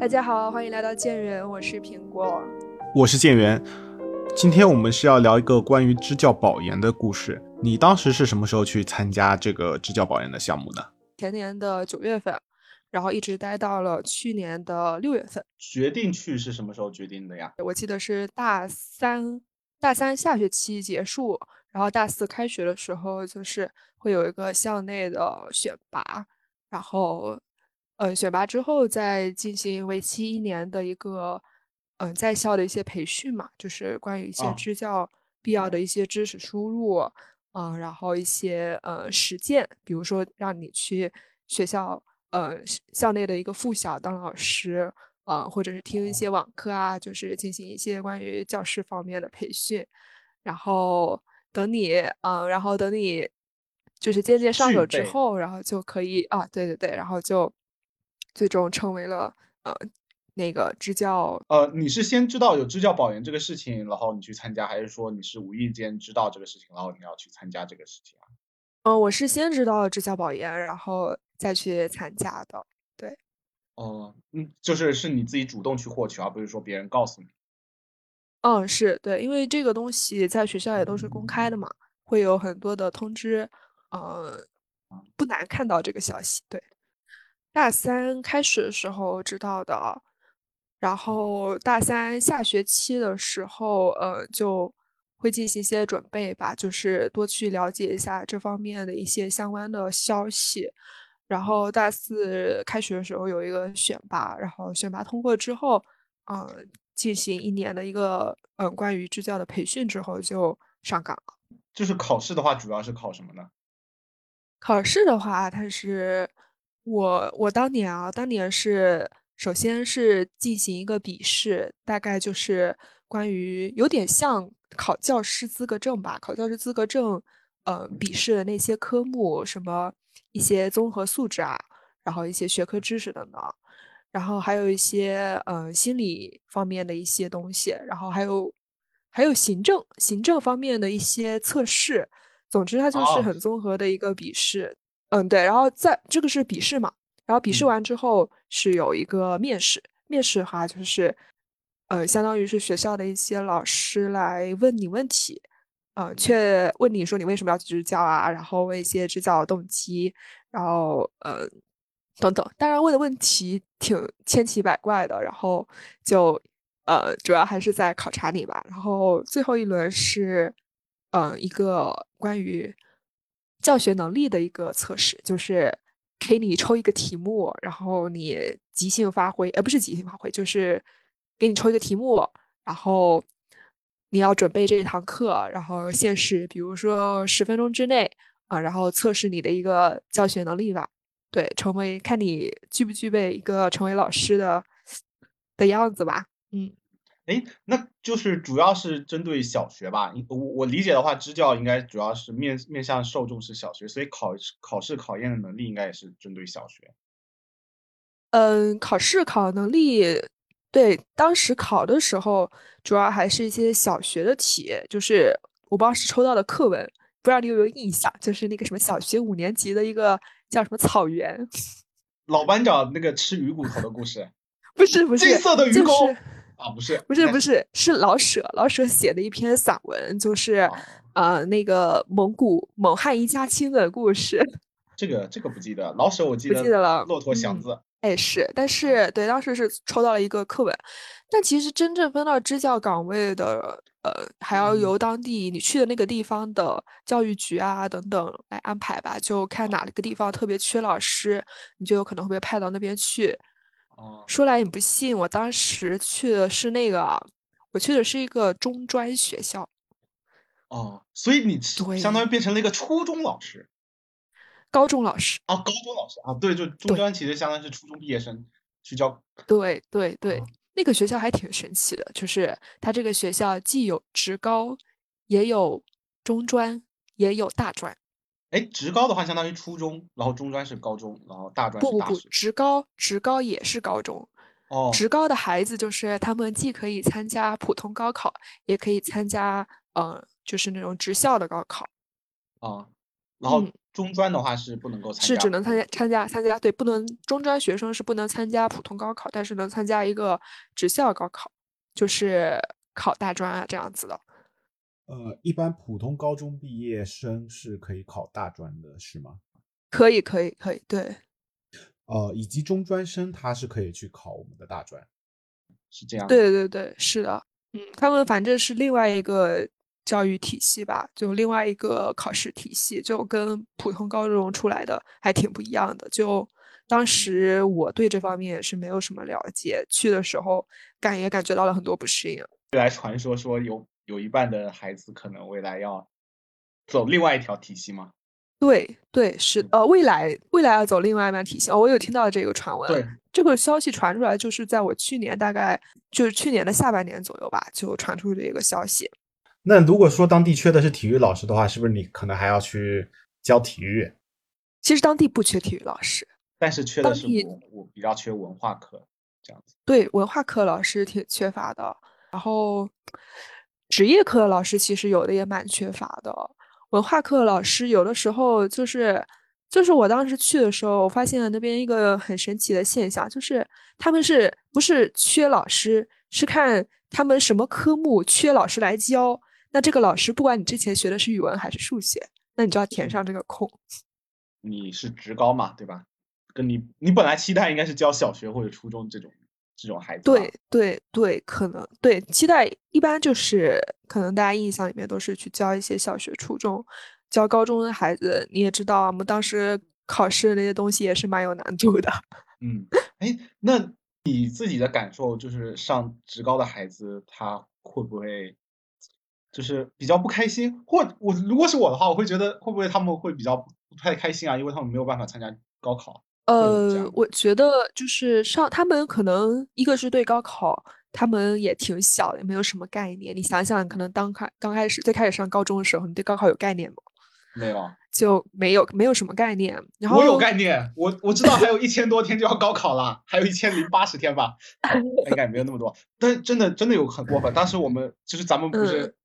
大家好，欢迎来到建人，我是苹果，我是建元。今天我们是要聊一个关于支教保研的故事。你当时是什么时候去参加这个支教保研的项目的？前年的九月份，然后一直待到了去年的六月份。决定去是什么时候决定的呀？我记得是大三，大三下学期结束，然后大四开学的时候，就是会有一个校内的选拔，然后，呃，选拔之后再进行为期一年的一个。嗯，在校的一些培训嘛，就是关于一些支教必要的一些知识输入，嗯，然后一些呃实践，比如说让你去学校呃校内的一个附小当老师，啊，或者是听一些网课啊，就是进行一些关于教师方面的培训，然后等你，嗯，然后等你就是渐渐上手之后，然后就可以啊，对对对，然后就最终成为了呃。那个支教，呃，你是先知道有支教保研这个事情，然后你去参加，还是说你是无意间知道这个事情，然后你要去参加这个事情啊？嗯，我是先知道支教保研，然后再去参加的。对。哦，嗯，就是是你自己主动去获取，而不是说别人告诉你。嗯，是对，因为这个东西在学校也都是公开的嘛，会有很多的通知，呃，不难看到这个消息。对，大三开始的时候知道的。然后大三下学期的时候，呃，就会进行一些准备吧，就是多去了解一下这方面的一些相关的消息。然后大四开学的时候有一个选拔，然后选拔通过之后，嗯，进行一年的一个嗯关于支教的培训之后就上岗了。就是考试的话，主要是考什么呢？考试的话，它是我我当年啊，当年是。首先是进行一个笔试，大概就是关于有点像考教师资格证吧，考教师资格证，呃，笔试的那些科目，什么一些综合素质啊，然后一些学科知识等等，然后还有一些呃心理方面的一些东西，然后还有还有行政行政方面的一些测试，总之它就是很综合的一个笔试，嗯，对，然后在这个是笔试嘛。然后笔试完之后是有一个面试，面试的话就是，呃，相当于是学校的一些老师来问你问题，呃，却问你说你为什么要去支教啊，然后问一些支教动机，然后呃等等，当然问的问题挺千奇百怪的，然后就呃主要还是在考察你吧。然后最后一轮是，嗯，一个关于教学能力的一个测试，就是。给你抽一个题目，然后你即兴发挥，呃，不是即兴发挥，就是给你抽一个题目，然后你要准备这一堂课，然后限时，比如说十分钟之内啊，然后测试你的一个教学能力吧。对，成为看你具不具备一个成为老师的的样子吧。嗯。哎，那就是主要是针对小学吧。我我理解的话，支教应该主要是面面向受众是小学，所以考考试考验的能力应该也是针对小学。嗯，考试考能力，对，当时考的时候主要还是一些小学的题，就是我不知道是抽到的课文，不知道你有没有印象，就是那个什么小学五年级的一个叫什么草原，老班长那个吃鱼骨头的故事，不 是不是，金色的鱼骨。啊，不是，不是，不是，是老舍，老舍写的一篇散文，就是，呃，那个蒙古蒙汉一家亲的故事。这个，这个不记得，老舍我记得，不记得了。骆驼祥子，哎，是，但是对，当时是抽到了一个课文，但其实真正分到支教岗位的，呃，还要由当地你去的那个地方的教育局啊等等来安排吧，就看哪个地方特别缺老师，你就有可能会被派到那边去。说来你不信，我当时去的是那个，我去的是一个中专学校。哦，所以你相当于变成了一个初中老师，高中老师啊，高中老师啊，对，就中专其实相当于是初中毕业生去教。对对对，那个学校还挺神奇的，就是它这个学校既有职高，也有中专，也有大专。哎，职高的话相当于初中，然后中专是高中，然后大专不不不，职高职高也是高中。哦，职高的孩子就是他们既可以参加普通高考，也可以参加，嗯，就是那种职校的高考。啊，然后中专的话是不能够参加，是只能参加参加参加，对，不能中专学生是不能参加普通高考，但是能参加一个职校高考，就是考大专啊这样子的。呃，一般普通高中毕业生是可以考大专的，是吗？可以，可以，可以，对。呃，以及中专生他是可以去考我们的大专，是这样。对对对，是的，嗯，他们反正是另外一个教育体系吧，就另外一个考试体系，就跟普通高中出来的还挺不一样的。就当时我对这方面是没有什么了解，去的时候感也感觉到了很多不适应。未来传说说有有一半的孩子可能未来要走另外一条体系吗？对对是呃，未来未来要走另外一半体系哦，我有听到这个传闻。对，这个消息传出来就是在我去年大概就是去年的下半年左右吧，就传出这个消息。那如果说当地缺的是体育老师的话，是不是你可能还要去教体育？其实当地不缺体育老师，但是缺的是我我比较缺文化课这样子。对，文化课老师挺缺乏的，然后职业课的老师其实有的也蛮缺乏的。文化课老师有的时候就是，就是我当时去的时候，我发现了那边一个很神奇的现象，就是他们是不是缺老师，是看他们什么科目缺老师来教。那这个老师不管你之前学的是语文还是数学，那你就要填上这个空。你是职高嘛，对吧？跟你你本来期待应该是教小学或者初中这种。这种孩子，对对对，可能对期待一般就是可能大家印象里面都是去教一些小学、初中，教高中的孩子，你也知道，我们当时考试那些东西也是蛮有难度的。嗯，哎，那你自己的感受就是上职高的孩子他会不会就是比较不开心？或我如果是我的话，我会觉得会不会他们会比较不太开心啊？因为他们没有办法参加高考。呃，我觉得就是上他们可能一个是对高考，他们也挺小，也没有什么概念。你想想，可能当开刚开始最开始上高中的时候，你对高考有概念吗？没有，就没有没有什么概念。然后我有概念，我我知道还有一千多天就要高考了，还有一千零八十天吧，应该没有那么多。但真的真的有很过分。当时我们就是咱们不是，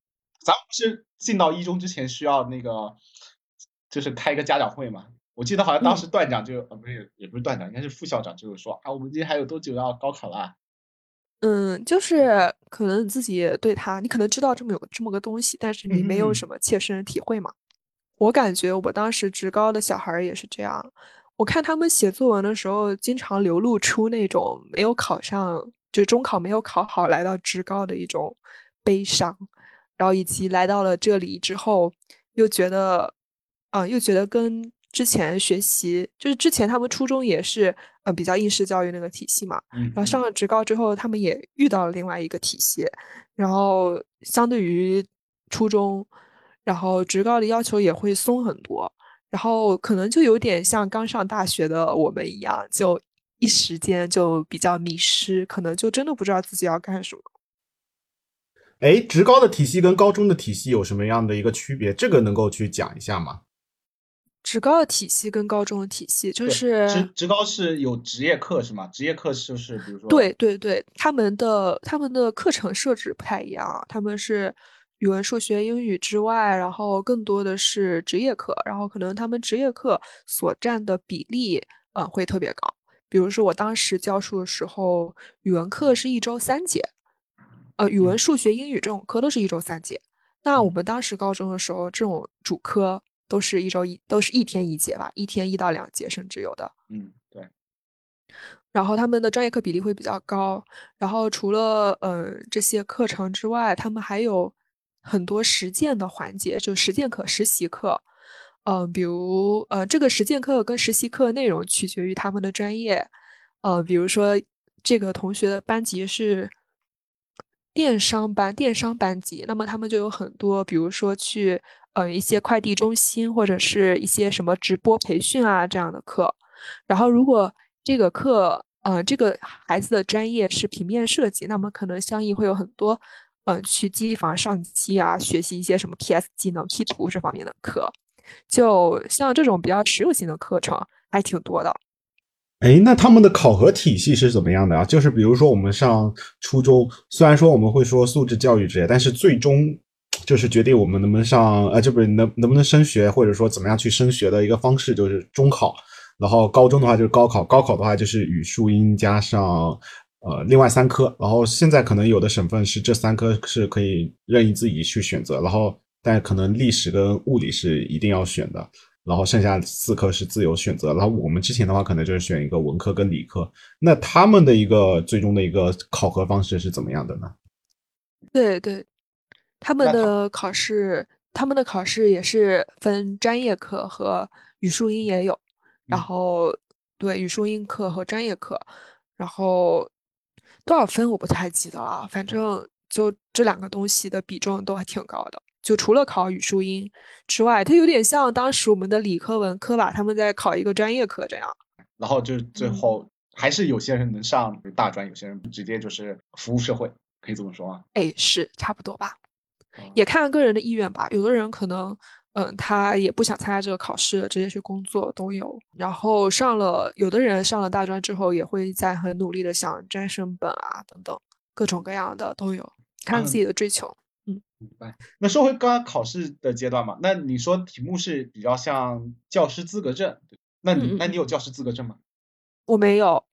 咱们不是进到一中之前需要那个，就是开一个家长会嘛。我记得好像当时段长就呃不是也不是段长，应该是副校长，就是说啊，我们今天还有多久要高考了？嗯，就是可能自己对他，你可能知道这么有这么个东西，但是你没有什么切身体会嘛。我感觉我当时职高的小孩也是这样，我看他们写作文的时候，经常流露出那种没有考上，就中考没有考好来到职高的一种悲伤，然后以及来到了这里之后，又觉得，啊，又觉得跟。之前学习就是之前他们初中也是呃比较应试教育那个体系嘛，然后上了职高之后，他们也遇到了另外一个体系，然后相对于初中，然后职高的要求也会松很多，然后可能就有点像刚上大学的我们一样，就一时间就比较迷失，可能就真的不知道自己要干什么。哎，职高的体系跟高中的体系有什么样的一个区别？这个能够去讲一下吗？职高的体系跟高中的体系就是职职高是有职业课是吗？职业课就是比如说对对对，他们的他们的课程设置不太一样，他们是语文、数学、英语之外，然后更多的是职业课，然后可能他们职业课所占的比例嗯会特别高。比如说我当时教书的时候，语文课是一周三节，呃，语文、数学、英语这种课都是一周三节。那我们当时高中的时候，这种主科。都是一周一，都是一天一节吧，一天一到两节，甚至有的。嗯，对。然后他们的专业课比例会比较高。然后除了呃这些课程之外，他们还有很多实践的环节，就实践课、实习课。嗯，比如呃这个实践课跟实习课内容取决于他们的专业。呃，比如说这个同学的班级是电商班，电商班级，那么他们就有很多，比如说去。呃，一些快递中心或者是一些什么直播培训啊这样的课，然后如果这个课，呃，这个孩子的专业是平面设计，那么可能相应会有很多，嗯，去机房上机啊，学习一些什么 PS 技能、P 图这方面的课，就像这种比较实用性的课程还挺多的。哎，那他们的考核体系是怎么样的啊？就是比如说我们上初中，虽然说我们会说素质教育之类，但是最终。就是决定我们能不能上，呃，就不是能能不能升学，或者说怎么样去升学的一个方式，就是中考。然后高中的话就是高考，高考的话就是语数英加上呃另外三科。然后现在可能有的省份是这三科是可以任意自己去选择，然后但可能历史跟物理是一定要选的。然后剩下四科是自由选择。然后我们之前的话可能就是选一个文科跟理科。那他们的一个最终的一个考核方式是怎么样的呢？对对，他们的考试，他们的考试也是分专业课和语数英也有。然后对语数英课和专业课，然后多少分我不太记得了，反正就这两个东西的比重都还挺高的。就除了考语数英之外，它有点像当时我们的理科文科吧，他们在考一个专业课这样。然后就最后还是有些人能上大专，有些人直接就是服务社会，可以这么说吗？哎，是差不多吧，也看个人的意愿吧。有的人可能。嗯，他也不想参加这个考试，直接去工作都有。然后上了，有的人上了大专之后，也会在很努力的想专升本啊，等等，各种各样的都有，看自己的追求。嗯，明白。那说回刚刚考试的阶段嘛，那你说题目是比较像教师资格证，那你那你有教师资格证吗？我没有。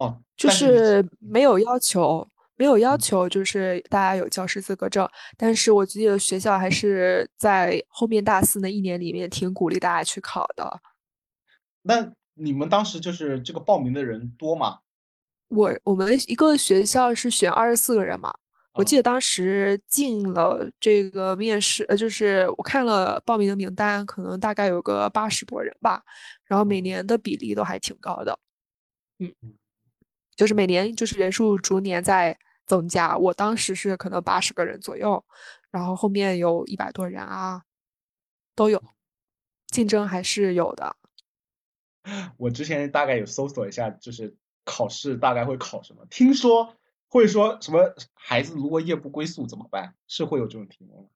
哦，就是没有要求。没有要求，就是大家有教师资格证，但是我记得学校还是在后面大四那一年里面挺鼓励大家去考的。那你们当时就是这个报名的人多吗？我我们一个学校是选二十四个人嘛，我记得当时进了这个面试，呃，就是我看了报名的名单，可能大概有个八十多人吧，然后每年的比例都还挺高的，嗯，就是每年就是人数逐年在。增加，我当时是可能八十个人左右，然后后面有一百多人啊，都有，竞争还是有的。我之前大概有搜索一下，就是考试大概会考什么？听说会说什么孩子如果夜不归宿怎么办？是会有这种题目吗？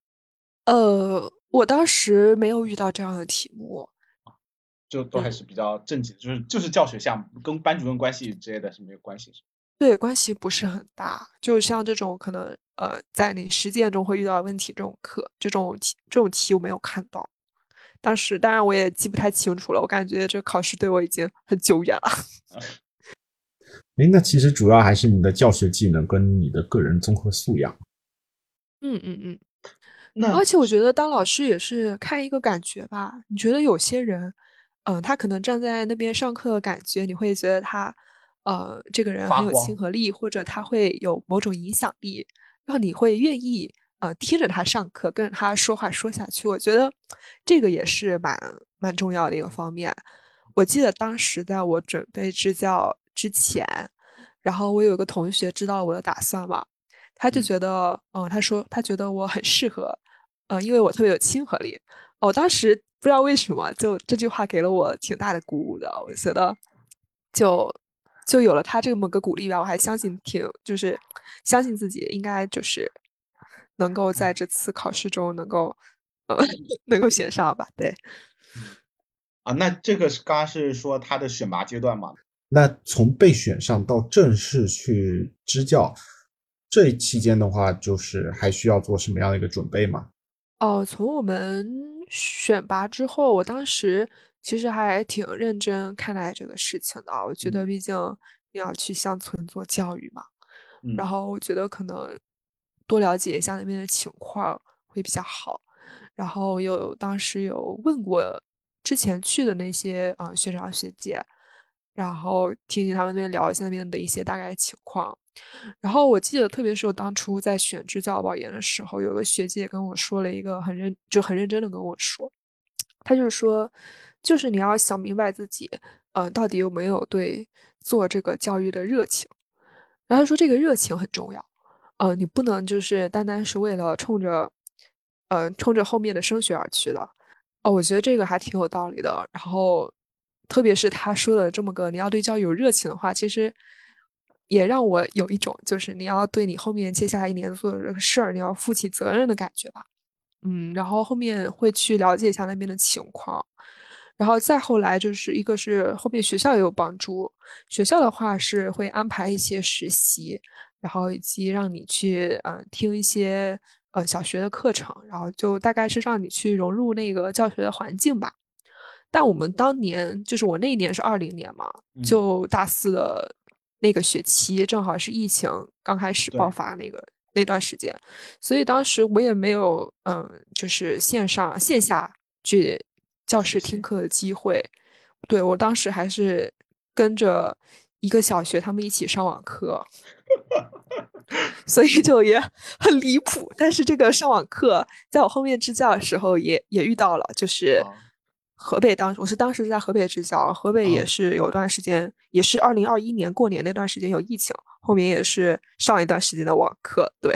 呃，我当时没有遇到这样的题目，就都还是比较正经，就是就是教学项目，跟班主任关系之类的是没有关系是对，关系不是很大，就像这种可能，呃，在你实践中会遇到问题这种课，这种题，这种题我没有看到。当时，当然我也记不太清楚了，我感觉这考试对我已经很久远了。哎，那其实主要还是你的教学技能跟你的个人综合素养。嗯嗯嗯。那而且我觉得当老师也是看一个感觉吧。你觉得有些人，嗯，他可能站在那边上课，感觉你会觉得他。呃，这个人很有亲和力，或者他会有某种影响力，让你会愿意呃听着他上课，跟着他说话说下去。我觉得这个也是蛮蛮重要的一个方面。我记得当时在我准备支教之前，然后我有个同学知道我的打算嘛，他就觉得，嗯，他说他觉得我很适合，呃，因为我特别有亲和力。我当时不知道为什么，就这句话给了我挺大的鼓舞的。我觉得就。就有了他这么个鼓励吧，我还相信挺就是相信自己应该就是能够在这次考试中能够呃 能够选上吧。对，啊，那这个是刚刚是说他的选拔阶段嘛？那从被选上到正式去支教这期间的话，就是还需要做什么样的一个准备吗？哦，从我们选拔之后，我当时。其实还挺认真看待这个事情的，我觉得毕竟你要去乡村做教育嘛，然后我觉得可能多了解一下那边的情况会比较好。然后有当时有问过之前去的那些啊学长学姐，然后听听他们那边聊一下那边的一些大概情况。然后我记得特别是我当初在选支教保研的时候，有个学姐跟我说了一个很认就很认真的跟我说，她就是说。就是你要想明白自己，呃，到底有没有对做这个教育的热情。然后说这个热情很重要，呃，你不能就是单单是为了冲着，呃，冲着后面的升学而去的。哦，我觉得这个还挺有道理的。然后，特别是他说的这么个你要对教育有热情的话，其实也让我有一种就是你要对你后面接下来一年做的这个事儿，你要负起责任的感觉吧。嗯，然后后面会去了解一下那边的情况。然后再后来就是一个是后面学校也有帮助，学校的话是会安排一些实习，然后以及让你去嗯听一些呃小学的课程，然后就大概是让你去融入那个教学的环境吧。但我们当年就是我那一年是二零年嘛，就大四的那个学期，正好是疫情刚开始爆发那个那段时间，所以当时我也没有嗯，就是线上线下去教室听课的机会。对我当时还是跟着一个小学他们一起上网课，所以就也很离谱。但是这个上网课在我后面支教的时候也也遇到了，就是。河北当我是当时在河北支教，河北也是有段时间，也是二零二一年过年那段时间有疫情，后面也是上一段时间的网课。对，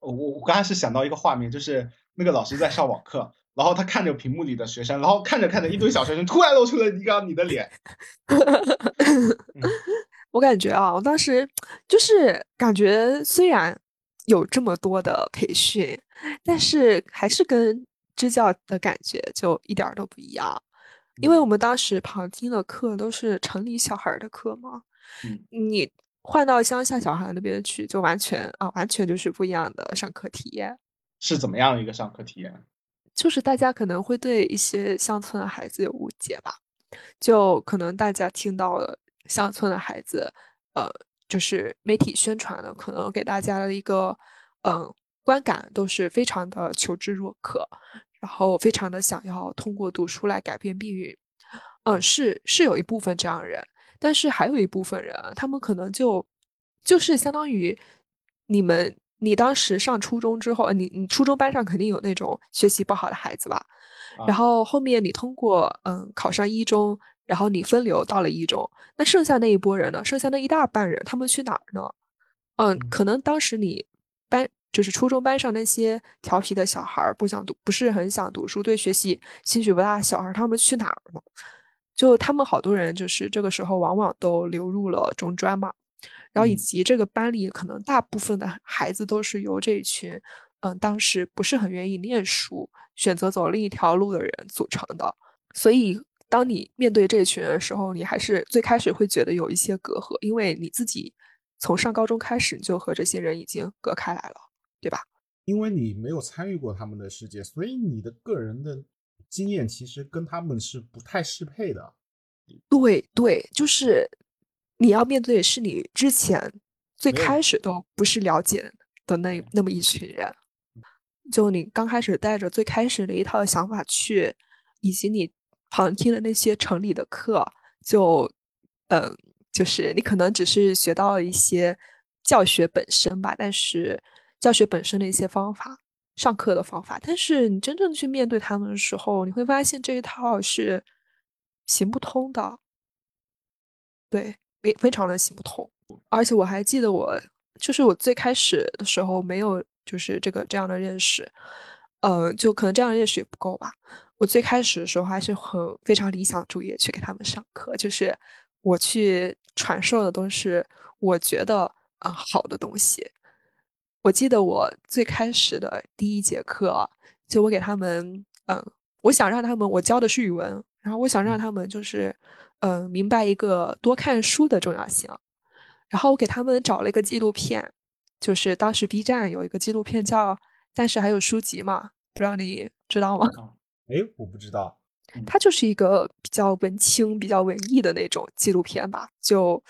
我我刚开始想到一个画面，就是那个老师在上网课，然后他看着屏幕里的学生，然后看着看着一堆小学生突然露出了一个你的脸。我感觉啊，我当时就是感觉虽然有这么多的培训，但是还是跟。支教的感觉就一点都不一样，因为我们当时旁听的课都是城里小孩的课嘛，你换到乡下小孩那边去，就完全啊，完全就是不一样的上课体验。是怎么样一个上课体验？就是大家可能会对一些乡村的孩子有误解吧，就可能大家听到了乡村的孩子，呃，就是媒体宣传的，可能给大家的一个嗯观感都是非常的求知若渴。然后非常的想要通过读书来改变命运，嗯，是是有一部分这样人，但是还有一部分人，他们可能就就是相当于你们，你当时上初中之后，你你初中班上肯定有那种学习不好的孩子吧，然后后面你通过嗯考上一中，然后你分流到了一中，那剩下那一波人呢？剩下那一大半人，他们去哪儿呢？嗯，可能当时你班。就是初中班上那些调皮的小孩，不想读，不是很想读书，对学习兴趣不大的小孩，他们去哪儿了？就他们好多人，就是这个时候往往都流入了中专嘛。然后以及这个班里可能大部分的孩子都是由这一群，嗯，当时不是很愿意念书，选择走另一条路的人组成的。所以当你面对这群人的时候，你还是最开始会觉得有一些隔阂，因为你自己从上高中开始就和这些人已经隔开来了。对吧？因为你没有参与过他们的世界，所以你的个人的经验其实跟他们是不太适配的。对对，就是你要面对的是你之前最开。始都不是了解的那那么一群人，就你刚开始带着最开始的一套想法去，以及你旁听的那些城里的课，就嗯，就是你可能只是学到了一些教学本身吧，但是。教学本身的一些方法，上课的方法，但是你真正去面对他们的时候，你会发现这一套是行不通的，对，非非常的行不通。而且我还记得，我就是我最开始的时候没有就是这个这样的认识，呃，就可能这样认识也不够吧。我最开始的时候还是很非常理想主义去给他们上课，就是我去传授的都是我觉得啊好的东西。我记得我最开始的第一节课，就我给他们，嗯，我想让他们，我教的是语文，然后我想让他们就是，嗯，明白一个多看书的重要性。然后我给他们找了一个纪录片，就是当时 B 站有一个纪录片叫《但是还有书籍》嘛，不知道你知道吗？哎，我不知道。它就是一个比较文青、比较文艺的那种纪录片吧，就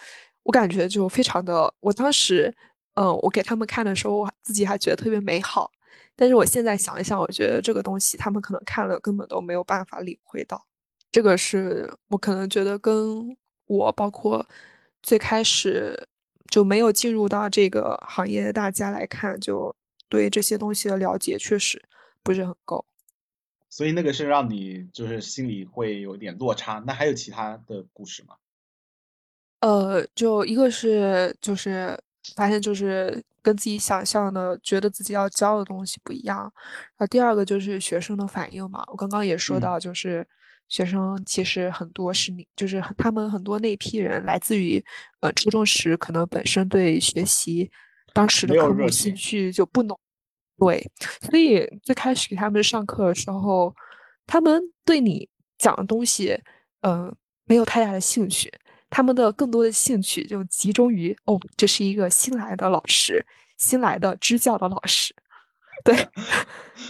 我感觉就非常的，我当时。嗯，我给他们看的时候，我自己还觉得特别美好。但是我现在想一想，我觉得这个东西他们可能看了根本都没有办法领会到。这个是我可能觉得跟我包括最开始就没有进入到这个行业的大家来看，就对这些东西的了解确实不是很够。所以那个是让你就是心里会有点落差。那还有其他的故事吗？呃，就一个是就是。发现就是跟自己想象的，觉得自己要教的东西不一样。然后第二个就是学生的反应嘛，我刚刚也说到，就是学生其实很多是你，就是他们很多那批人来自于呃初中时可能本身对学习当时的科目兴趣就不浓，对，所以最开始给他们上课的时候，他们对你讲的东西，嗯，没有太大的兴趣。他们的更多的兴趣就集中于哦，这是一个新来的老师，新来的支教的老师，对，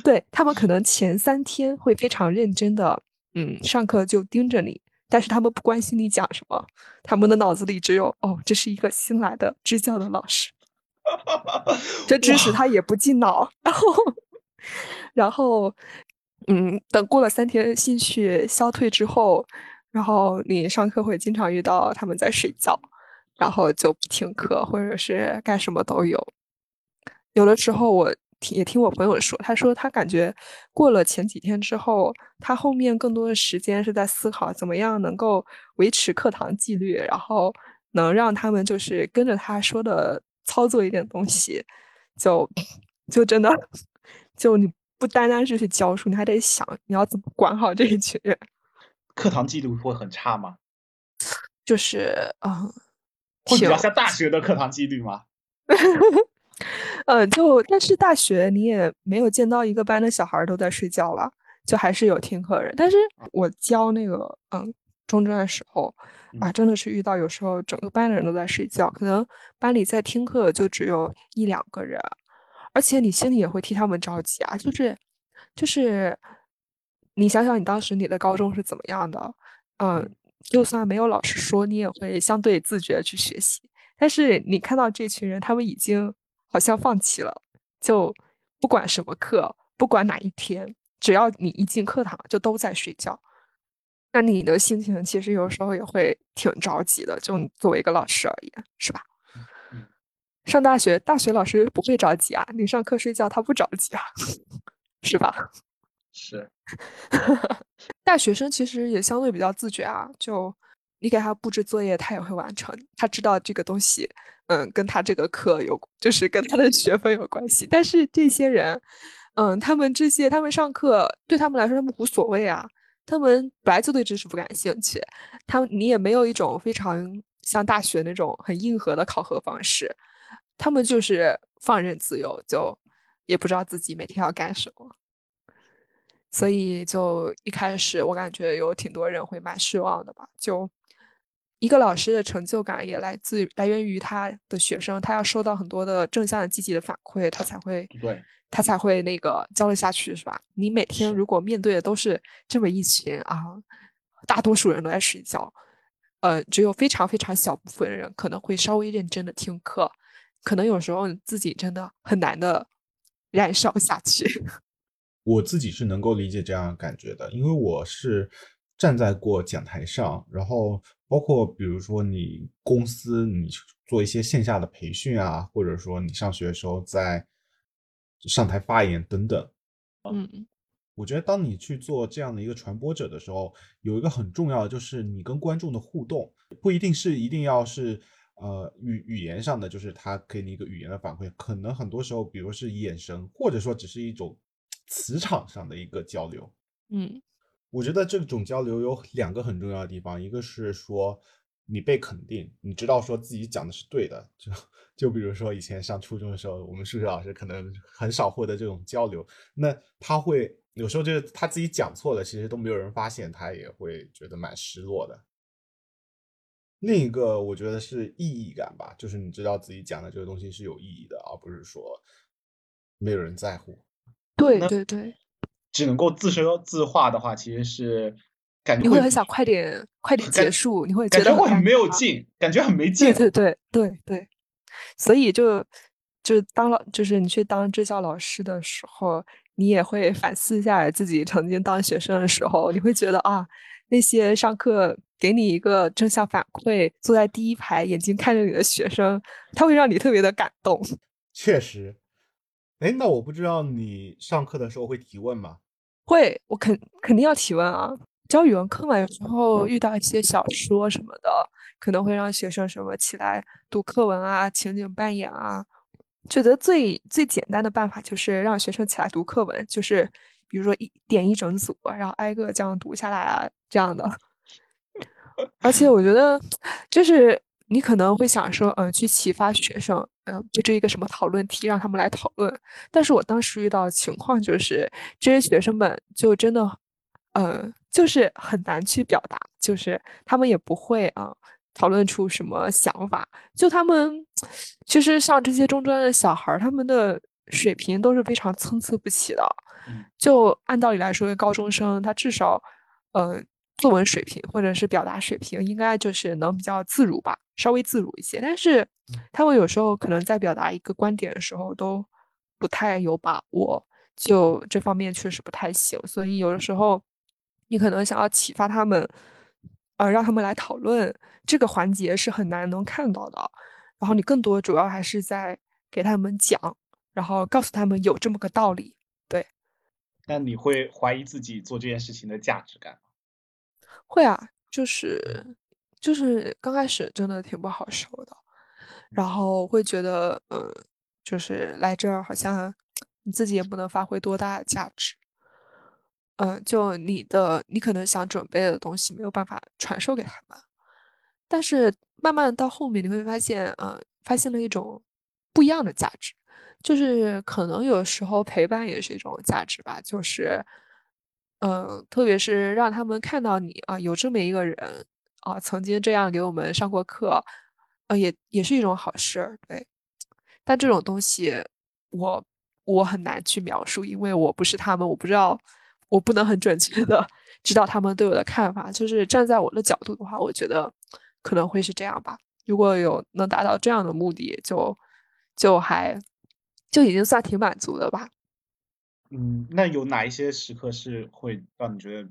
对他们可能前三天会非常认真的，嗯，上课就盯着你，但是他们不关心你讲什么，他们的脑子里只有哦，这是一个新来的支教的老师，这知识他也不进脑，然后，然后，嗯，等过了三天兴趣消退之后，然后你上课会经常遇到他们在睡觉，然后就不听课或者是干什么都有，有的时候我。听也听我朋友说，他说他感觉过了前几天之后，他后面更多的时间是在思考怎么样能够维持课堂纪律，然后能让他们就是跟着他说的操作一点东西，就就真的就你不单单是去教书，你还得想你要怎么管好这一群人。课堂纪律会很差吗？就是嗯，会比较像大学的课堂纪律吗？嗯，就但是大学你也没有见到一个班的小孩都在睡觉了，就还是有听课人。但是我教那个嗯中专的时候啊，真的是遇到有时候整个班的人都在睡觉，可能班里在听课就只有一两个人，而且你心里也会替他们着急啊。就是就是你想想你当时你的高中是怎么样的？嗯，就算没有老师说，你也会相对自觉去学习。但是你看到这群人，他们已经。好像放弃了，就不管什么课，不管哪一天，只要你一进课堂，就都在睡觉。那你的心情其实有时候也会挺着急的，就作为一个老师而言，是吧？上大学，大学老师不会着急啊，你上课睡觉，他不着急啊，是吧？是。大学生其实也相对比较自觉啊，就你给他布置作业，他也会完成，他知道这个东西。嗯，跟他这个课有，就是跟他的学分有关系。但是这些人，嗯，他们这些，他们上课对他们来说，他们无所谓啊。他们本来就对知识不感兴趣，他你也没有一种非常像大学那种很硬核的考核方式。他们就是放任自由，就也不知道自己每天要干什么。所以就一开始，我感觉有挺多人会蛮失望的吧，就。一个老师的成就感也来自来源于他的学生，他要收到很多的正向的积极的反馈，他才会对，他才会那个教得下去，是吧？你每天如果面对的都是这么一群啊，大多数人都在睡觉，呃，只有非常非常小部分人可能会稍微认真的听课，可能有时候自己真的很难的燃烧下去。我自己是能够理解这样感觉的，因为我是站在过讲台上，然后。包括比如说你公司你做一些线下的培训啊，或者说你上学的时候在上台发言等等，嗯，我觉得当你去做这样的一个传播者的时候，有一个很重要的就是你跟观众的互动，不一定是一定要是呃语语言上的，就是他给你一个语言的反馈，可能很多时候，比如是眼神，或者说只是一种磁场上的一个交流，嗯。我觉得这种交流有两个很重要的地方，一个是说你被肯定，你知道说自己讲的是对的，就就比如说以前上初中的时候，我们数学老师可能很少获得这种交流，那他会有时候就是他自己讲错了，其实都没有人发现，他也会觉得蛮失落的。另一个我觉得是意义感吧，就是你知道自己讲的这个东西是有意义的，而不是说没有人在乎。对对对。只能够自说自话的话，其实是感觉你会很想快点快点结束，你会感觉会很没有劲，感觉很没劲。对对对对对，所以就就当了，就是你去当支教老师的时候，你也会反思一下自己曾经当学生的时候，你会觉得啊，那些上课给你一个正向反馈，坐在第一排眼睛看着你的学生，他会让你特别的感动。确实。哎，那我不知道你上课的时候会提问吗？会，我肯肯定要提问啊。教语文课嘛，有时候遇到一些小说什么的，可能会让学生什么起来读课文啊、情景扮演啊。觉得最最简单的办法就是让学生起来读课文，就是比如说一点一整组，然后挨个这样读下来啊，这样的。而且我觉得，就是你可能会想说，嗯，去启发学生。嗯，布置一个什么讨论题，让他们来讨论。但是我当时遇到的情况就是，这些学生们就真的，嗯，就是很难去表达，就是他们也不会啊，讨论出什么想法。就他们，其实像这些中专的小孩儿，他们的水平都是非常参差不齐的。嗯，就按道理来说，高中生他至少，呃，作文水平或者是表达水平应该就是能比较自如吧，稍微自如一些。但是他们有时候可能在表达一个观点的时候都不太有把握，就这方面确实不太行。所以有的时候你可能想要启发他们，呃，让他们来讨论这个环节是很难能看到的。然后你更多主要还是在给他们讲，然后告诉他们有这么个道理。对。那你会怀疑自己做这件事情的价值感吗？会啊，就是就是刚开始真的挺不好受的，然后会觉得，嗯，就是来这儿好像你自己也不能发挥多大的价值，嗯，就你的你可能想准备的东西没有办法传授给他们，但是慢慢到后面你会发现，嗯，发现了一种不一样的价值。就是可能有时候陪伴也是一种价值吧，就是，嗯，特别是让他们看到你啊，有这么一个人啊，曾经这样给我们上过课，呃，也也是一种好事儿，对。但这种东西，我我很难去描述，因为我不是他们，我不知道，我不能很准确的知道他们对我的看法。就是站在我的角度的话，我觉得可能会是这样吧。如果有能达到这样的目的，就就还。就已经算挺满足的吧。嗯，那有哪一些时刻是会让你觉得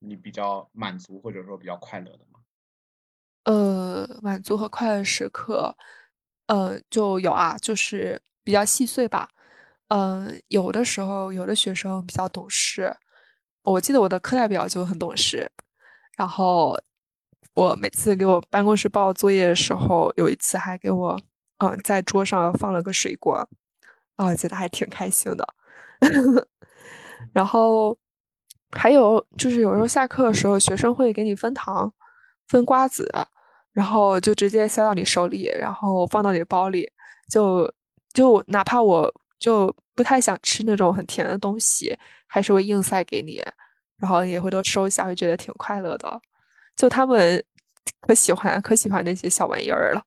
你比较满足，或者说比较快乐的吗？呃，满足和快乐时刻，呃，就有啊，就是比较细碎吧。嗯，有的时候有的学生比较懂事，我记得我的课代表就很懂事。然后我每次给我办公室报作业的时候，有一次还给我嗯在桌上放了个水果。啊，觉得还挺开心的。然后还有就是有时候下课的时候，学生会给你分糖、分瓜子，然后就直接塞到你手里，然后放到你的包里。就就哪怕我就不太想吃那种很甜的东西，还是会硬塞给你，然后也会都收下，会觉得挺快乐的。就他们可喜欢可喜欢那些小玩意儿了。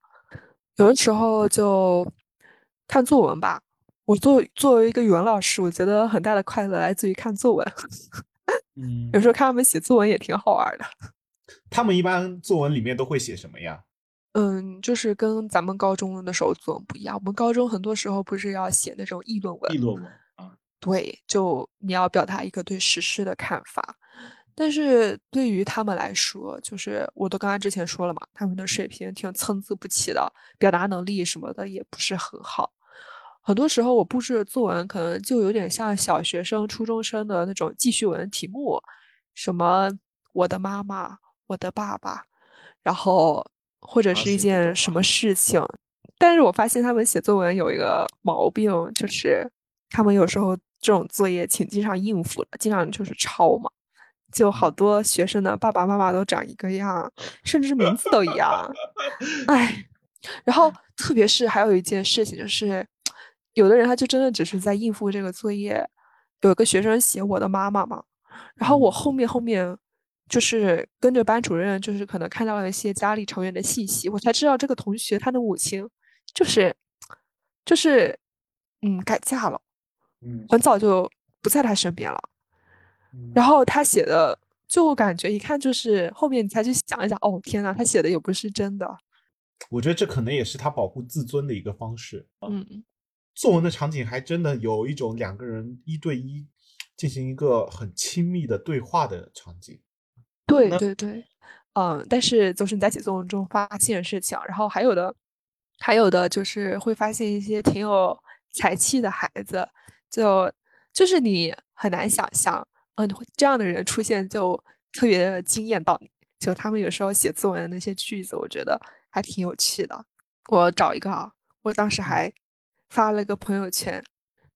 有的时候就看作文吧。我作作为一个语文老师，我觉得很大的快乐来自于看作文。嗯，有时候看他们写作文也挺好玩的。他们一般作文里面都会写什么呀？嗯，就是跟咱们高中的时候作文不一样。我们高中很多时候不是要写那种议论文？议论文啊，对，就你要表达一个对时事的看法。但是对于他们来说，就是我都刚才之前说了嘛，他们的水平挺参差不齐的，表达能力什么的也不是很好。很多时候我布置的作文可能就有点像小学生、初中生的那种记叙文题目，什么我的妈妈、我的爸爸，然后或者是一件什么事情。但是我发现他们写作文有一个毛病，就是他们有时候这种作业请经常应付了，经常就是抄嘛，就好多学生的爸爸妈妈都长一个样，甚至名字都一样。哎，然后特别是还有一件事情就是。有的人他就真的只是在应付这个作业，有个学生写我的妈妈嘛，然后我后面后面就是跟着班主任，就是可能看到了一些家里成员的信息，我才知道这个同学他的母亲就是就是嗯改嫁了，嗯，很早就不在他身边了，然后他写的就感觉一看就是后面你才去想一想，哦天呐，他写的也不是真的，我觉得这可能也是他保护自尊的一个方式，嗯。作文的场景还真的有一种两个人一对一进行一个很亲密的对话的场景。对对对，嗯，但是就是你在写作文中发现事情，然后还有的，还有的就是会发现一些挺有才气的孩子，就就是你很难想象，嗯，这样的人出现就特别惊艳到你。就他们有时候写作文的那些句子，我觉得还挺有趣的。我找一个啊，我当时还。发了个朋友圈，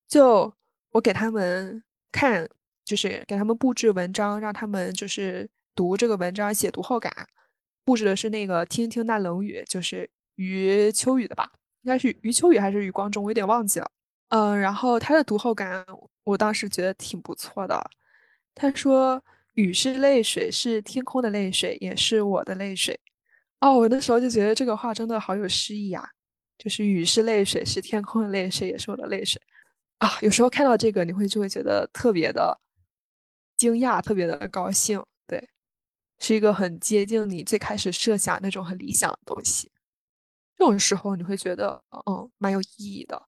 就我给他们看，就是给他们布置文章，让他们就是读这个文章，写读后感。布置的是那个听听那冷雨，就是余秋雨的吧？应该是余秋雨还是余光中？我有点忘记了。嗯，然后他的读后感，我当时觉得挺不错的。他说：“雨是泪水，是天空的泪水，也是我的泪水。”哦，我那时候就觉得这个话真的好有诗意啊。就是雨是泪水，是天空的泪水，也是我的泪水。啊，有时候看到这个，你会就会觉得特别的惊讶，特别的高兴，对，是一个很接近你最开始设想那种很理想的东西。这种时候你会觉得，嗯，蛮有意义的。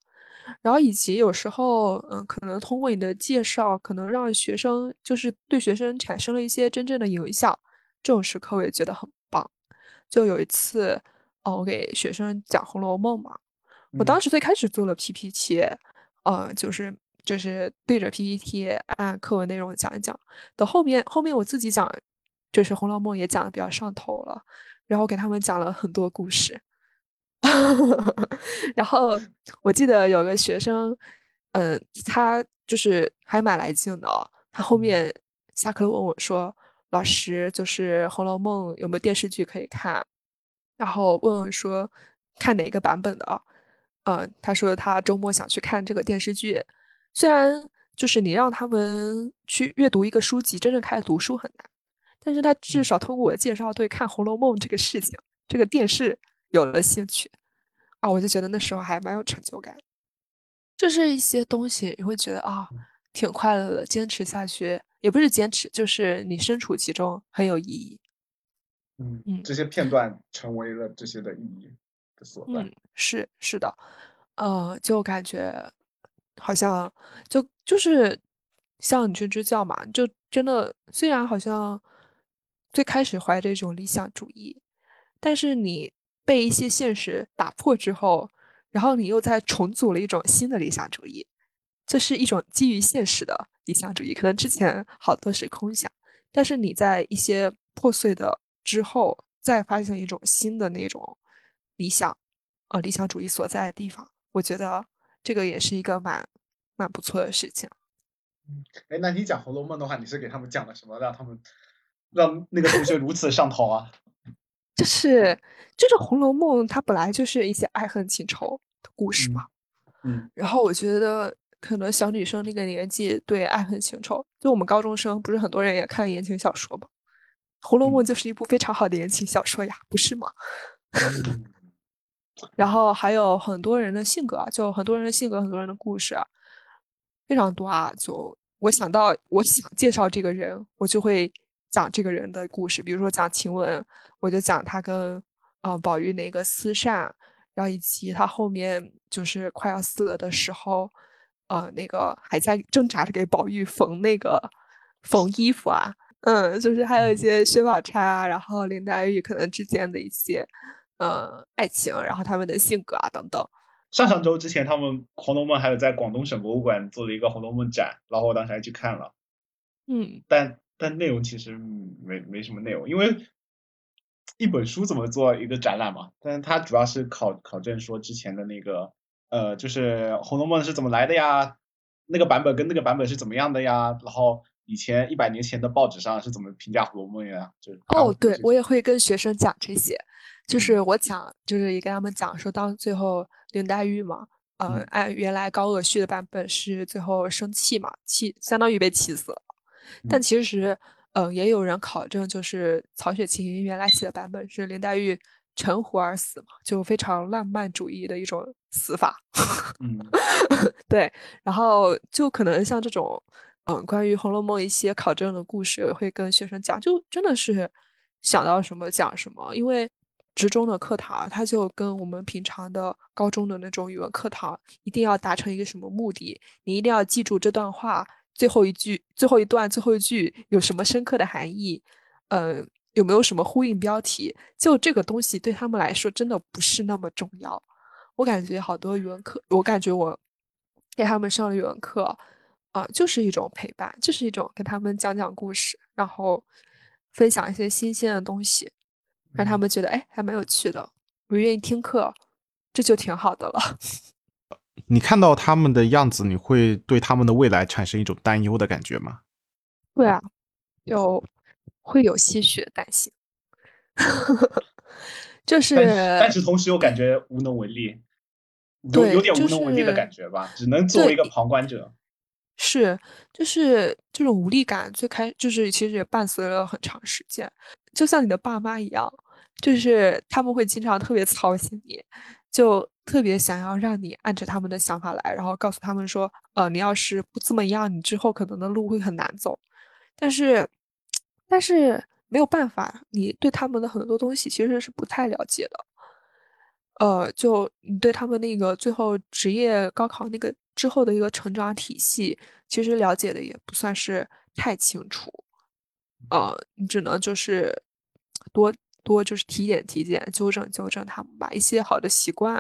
然后以及有时候，嗯，可能通过你的介绍，可能让学生就是对学生产生了一些真正的影响。这种时刻我也觉得很棒。就有一次，哦，我给学生讲《红楼梦》嘛，我当时最开始做了 PPT，呃，就是就是对着 PPT 按课文内容讲一讲。等后面后面我自己讲，就是《红楼梦》也讲的比较上头了，然后给他们讲了很多故事。然后我记得有个学生，嗯，他就是还蛮来劲的。他后面下课问我说：“老师，就是《红楼梦》有没有电视剧可以看？”然后问问说看哪个版本的啊。嗯，他说他周末想去看这个电视剧。虽然就是你让他们去阅读一个书籍，真正开始读书很难，但是他至少通过我的介绍，对看《红楼梦》这个事情，这个电视。有了兴趣啊，我就觉得那时候还蛮有成就感。就是一些东西，你会觉得啊，挺快乐的。坚持下去，也不是坚持，就是你身处其中很有意义。嗯嗯，这些片段成为了这些的意义的所在。嗯，是是的，呃，就感觉好像就就是像你去支教嘛，就真的虽然好像最开始怀着一种理想主义，但是你。被一些现实打破之后，然后你又在重组了一种新的理想主义，这是一种基于现实的理想主义。可能之前好多是空想，但是你在一些破碎的之后，再发现一种新的那种理想，呃，理想主义所在的地方，我觉得这个也是一个蛮蛮不错的事情。嗯，哎，那你讲《红楼梦》的话，你是给他们讲了什么，让他们让那个同学如此上头啊？就是就是《红楼梦》，它本来就是一些爱恨情仇的故事嘛。嗯。然后我觉得，可能小女生那个年纪对爱恨情仇，就我们高中生不是很多人也看言情小说吗？《红楼梦》就是一部非常好的言情小说呀，不是吗？然后还有很多人的性格啊，就很多人的性格，很多人的故事啊，非常多啊。就我想到我想介绍这个人，我就会。讲这个人的故事，比如说讲晴雯，我就讲他跟呃宝玉那个私善，然后以及他后面就是快要死了的时候，呃，那个还在挣扎着给宝玉缝那个缝衣服啊，嗯，就是还有一些薛宝钗啊，然后林黛玉可能之间的一些呃爱情，然后他们的性格啊等等。上上周之前，他们《红楼梦》还有在广东省博物馆做了一个《红楼梦》展，然后我当时还去看了，嗯，但。但内容其实没没什么内容，因为一本书怎么做一个展览嘛？但是它主要是考考证说之前的那个呃，就是《红楼梦》是怎么来的呀？那个版本跟那个版本是怎么样的呀？然后以前一百年前的报纸上是怎么评价《红楼梦》呀？就是哦，对我也会跟学生讲这些，就是我讲，就是也跟他们讲说，当最后林黛玉嘛，呃，按原来高鹗续的版本是最后生气嘛，气相当于被气死了。但其实，嗯，也有人考证，就是曹雪芹原来写的版本是林黛玉沉湖而死嘛，就非常浪漫主义的一种死法。嗯，对。然后就可能像这种，嗯，关于《红楼梦》一些考证的故事，也会跟学生讲，就真的是想到什么讲什么。因为职中的课堂，它就跟我们平常的高中的那种语文课堂，一定要达成一个什么目的，你一定要记住这段话。最后一句、最后一段、最后一句有什么深刻的含义？嗯，有没有什么呼应标题？就这个东西对他们来说真的不是那么重要。我感觉好多语文课，我感觉我给他们上语文课啊，就是一种陪伴，就是一种跟他们讲讲故事，然后分享一些新鲜的东西，让他们觉得哎还蛮有趣的，我愿意听课，这就挺好的了。你看到他们的样子，你会对他们的未来产生一种担忧的感觉吗？会啊，有会有些许担心，就是，但是同时又感觉无能为力，有有点无能为力的感觉吧，只能作为一个旁观者。是，就是这种无力感，最开就是其实也伴随了很长时间，就像你的爸妈一样，就是他们会经常特别操心你。就特别想要让你按着他们的想法来，然后告诉他们说，呃，你要是不这么样，你之后可能的路会很难走。但是，但是没有办法，你对他们的很多东西其实是不太了解的。呃，就你对他们那个最后职业高考那个之后的一个成长体系，其实了解的也不算是太清楚。呃，你只能就是多多就是提点提点，纠正纠正他们吧，一些好的习惯，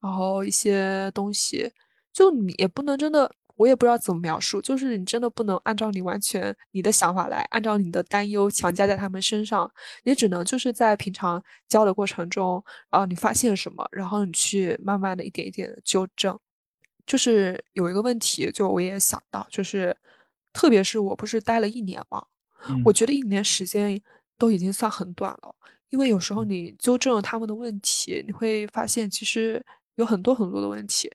然后一些东西，就你也不能真的。我也不知道怎么描述，就是你真的不能按照你完全你的想法来，按照你的担忧强加在他们身上，你只能就是在平常教的过程中，然后你发现什么，然后你去慢慢的一点一点的纠正。就是有一个问题，就我也想到，就是特别是我不是待了一年嘛，我觉得一年时间都已经算很短了，因为有时候你纠正他们的问题，你会发现其实有很多很多的问题，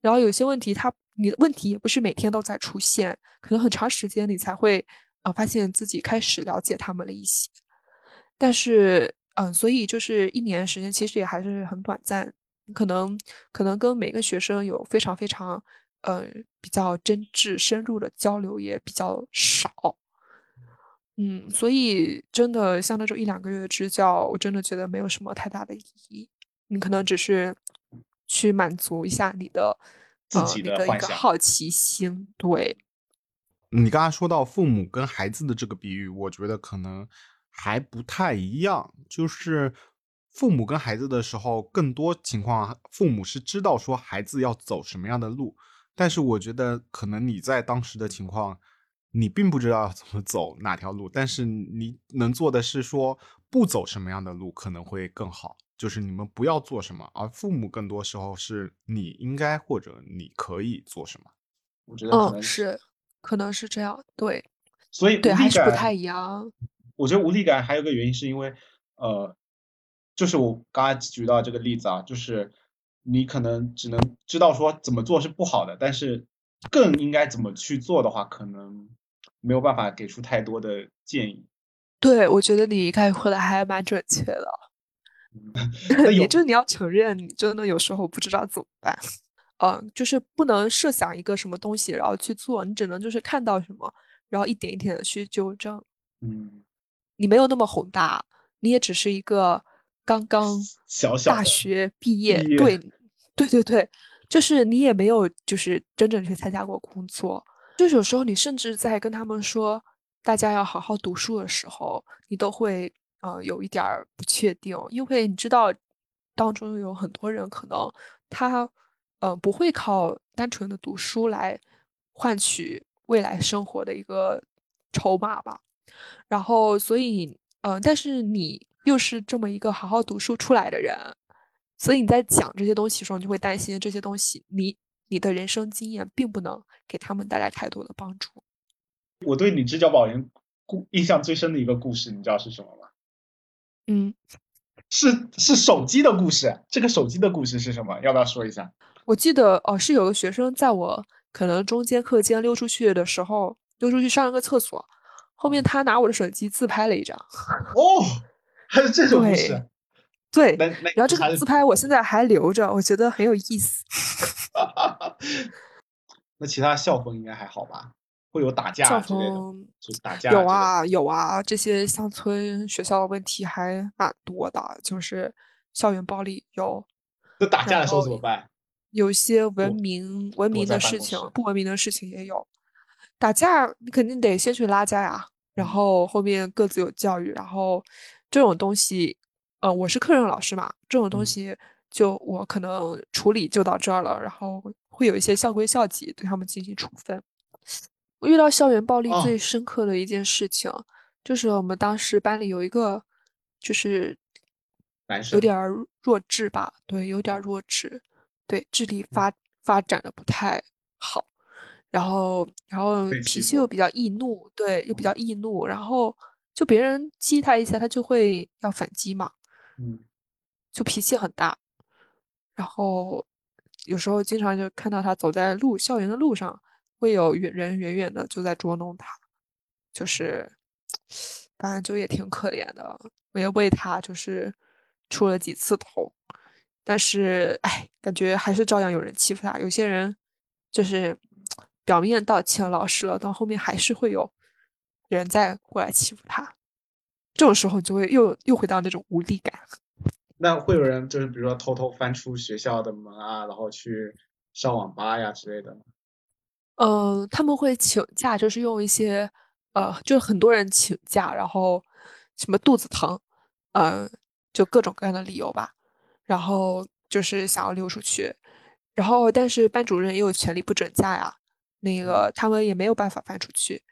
然后有些问题它。你的问题也不是每天都在出现，可能很长时间你才会呃发现自己开始了解他们了一些。但是嗯，所以就是一年时间其实也还是很短暂，可能可能跟每个学生有非常非常呃比较真挚深入的交流也比较少。嗯，所以真的像那种一两个月的支教，我真的觉得没有什么太大的意义。你可能只是去满足一下你的。自己的一个好奇心，对。你刚才说到父母跟孩子的这个比喻，我觉得可能还不太一样。就是父母跟孩子的时候，更多情况父母是知道说孩子要走什么样的路，但是我觉得可能你在当时的情况，你并不知道怎么走哪条路，但是你能做的是说不走什么样的路可能会更好。就是你们不要做什么，而父母更多时候是你应该或者你可以做什么。我觉得可能是，可能是这样。对，所以对还是不太一样。我觉得无力感还有个原因是因为，呃，就是我刚才举到这个例子啊，就是你可能只能知道说怎么做是不好的，但是更应该怎么去做的话，可能没有办法给出太多的建议。对，我觉得你概括的还蛮准确的。也就是你要承认，你真的有时候不知道怎么办，嗯，就是不能设想一个什么东西然后去做，你只能就是看到什么，然后一点一点的去纠正。嗯，你没有那么宏大，你也只是一个刚刚小小大学毕业，对，对对对，就是你也没有就是真正去参加过工作，就是有时候你甚至在跟他们说大家要好好读书的时候，你都会。呃，有一点儿不确定，因为你知道，当中有很多人可能他，呃，不会靠单纯的读书来换取未来生活的一个筹码吧。然后，所以，嗯，但是你又是这么一个好好读书出来的人，所以你在讲这些东西的时候，你就会担心这些东西，你你的人生经验并不能给他们带来太多的帮助。我对你支教保研故印象最深的一个故事，你知道是什么吗？嗯，是是手机的故事。这个手机的故事是什么？要不要说一下？我记得哦，是有个学生在我可能中间课间溜出去的时候，溜出去上了个厕所，后面他拿我的手机自拍了一张。哦，还有这种故事？对，然后这个自拍我现在还留着，我觉得很有意思。那其他校风应该还好吧？会有打架之类的，就打架。有啊有啊，这些乡村学校的问题还蛮多的，就是校园暴力有。那打架的时候怎么办？有些文明文明的事情，不文明的事情也有。打架你肯定得先去拉架呀，然后后面各自有教育，然后这种东西，呃，我是课任老师嘛，这种东西就我可能处理就到这儿了，然后会有一些校规校纪对他们进行处分。我遇到校园暴力最深刻的一件事情，就是我们当时班里有一个，就是有点。弱智吧，对，有点弱智，对，智力发发展的不太好，然后然后脾气又比较易怒，对，又比较易怒，然后就别人激他一下，他就会要反击嘛，嗯，就脾气很大，然后有时候经常就看到他走在路校园的路上。会有远人远远的就在捉弄他，就是，反正就也挺可怜的。我也为他就是出了几次头，但是哎，感觉还是照样有人欺负他。有些人就是表面道歉老实了，到后面还是会有人再过来欺负他。这种时候就会又又回到那种无力感。那会有人就是比如说偷偷翻出学校的门啊，然后去上网吧呀之类的吗？呃，他们会请假，就是用一些呃，就是很多人请假，然后什么肚子疼，呃，就各种各样的理由吧，然后就是想要溜出去，然后但是班主任也有权利不准假呀，那个他们也没有办法翻出去，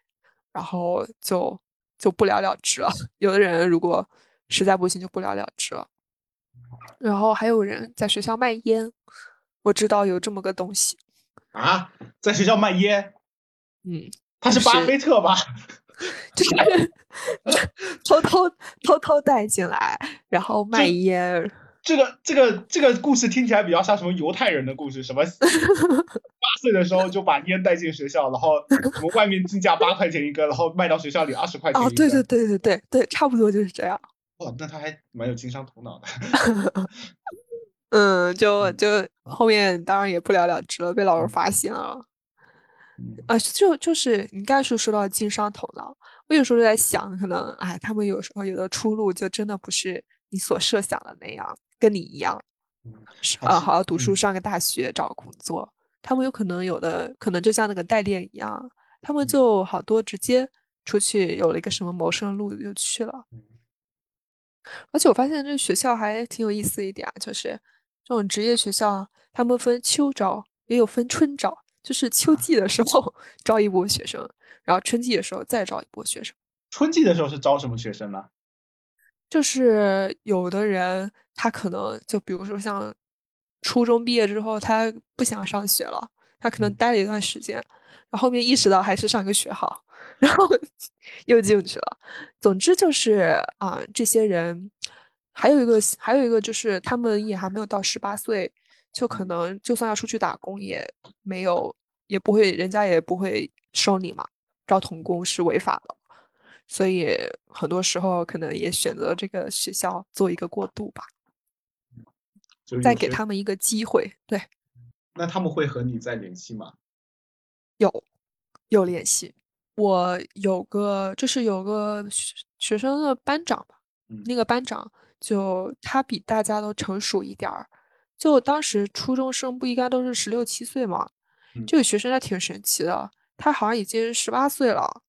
然后就就不了了之了。有的人如果实在不行就不了了之了，然后还有人在学校卖烟，我知道有这么个东西。啊，在学校卖烟，嗯，他是巴菲特吧？就是 偷偷偷偷带进来，然后卖烟。这个这个这个故事听起来比较像什么犹太人的故事，什么 八岁的时候就把烟带进学校，然后什么外面进价八块钱一根，然后卖到学校里二十块钱。哦，对对对对对对，差不多就是这样。哦，那他还蛮有经商头脑的。嗯，就就后面当然也不了了之了，被老师发现了。啊，就就是你刚才说说到经商头脑，我有时候就在想，可能哎，他们有时候有的出路就真的不是你所设想的那样，跟你一样，啊，好好读书，上个大学，找个工作。他们有可能有的可能就像那个代练一样，他们就好多直接出去有了一个什么谋生路就去了。而且我发现这学校还挺有意思一点，就是。这种职业学校，他们分秋招，也有分春招，就是秋季的时候 招一波学生，然后春季的时候再招一波学生。春季的时候是招什么学生呢？就是有的人他可能就比如说像初中毕业之后，他不想上学了，他可能待了一段时间，然后后面意识到还是上个学好，然后 又进去了。总之就是啊，这些人。还有一个，还有一个就是他们也还没有到十八岁，就可能就算要出去打工，也没有，也不会，人家也不会收你嘛，招童工是违法的，所以很多时候可能也选择这个学校做一个过渡吧，再给他们一个机会。对，那他们会和你再联系吗？有，有联系。我有个，就是有个学生的班长吧，那个班长。就他比大家都成熟一点儿，就当时初中生不应该都是十六七岁吗？这个学生他挺神奇的，他好像已经十八岁了。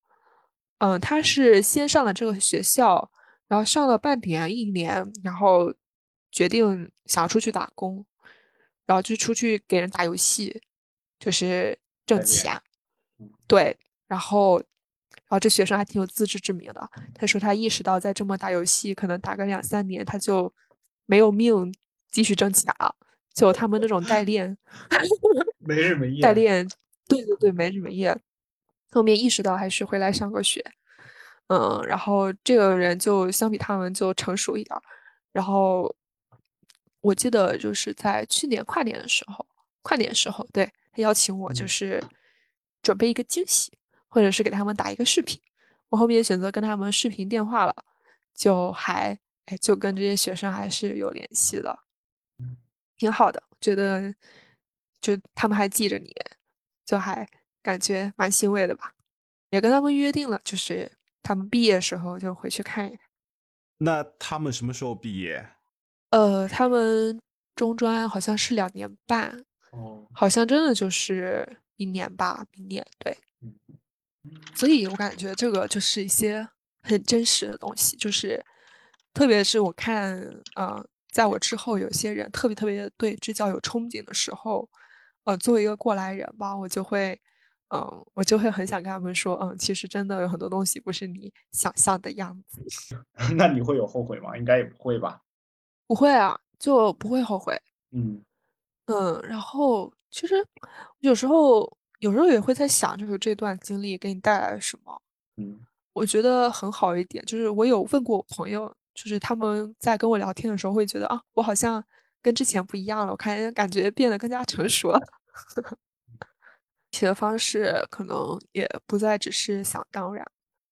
嗯，他是先上了这个学校，然后上了半年一年，然后决定想要出去打工，然后就出去给人打游戏，就是挣钱。对，然后。然后这学生还挺有自知之明的，他说他意识到再这么打游戏，可能打个两三年他就没有命继续挣钱了。就他们那种代练，没日没夜代练，对对对，没日没夜。后面意识到还是回来上个学，嗯，然后这个人就相比他们就成熟一点。然后我记得就是在去年跨年的时候，跨年时候，对他邀请我就是准备一个惊喜。或者是给他们打一个视频，我后面选择跟他们视频电话了，就还哎，就跟这些学生还是有联系的，挺好的，觉得就他们还记着你，就还感觉蛮欣慰的吧。也跟他们约定了，就是他们毕业时候就回去看一看。那他们什么时候毕业？呃，他们中专好像是两年半，哦，好像真的就是一年吧，明年对。所以我感觉这个就是一些很真实的东西，就是特别是我看，呃，在我之后有些人特别特别对支教有憧憬的时候，呃，作为一个过来人吧，我就会，嗯，我就会很想跟他们说，嗯，其实真的有很多东西不是你想象的样子。那你会有后悔吗？应该也不会吧？不会啊，就不会后悔。嗯嗯，然后其实有时候。有时候也会在想，就是这段经历给你带来了什么？嗯，我觉得很好一点，就是我有问过我朋友，就是他们在跟我聊天的时候会觉得啊，我好像跟之前不一样了，我看感觉变得更加成熟了。写的方式可能也不再只是想当然，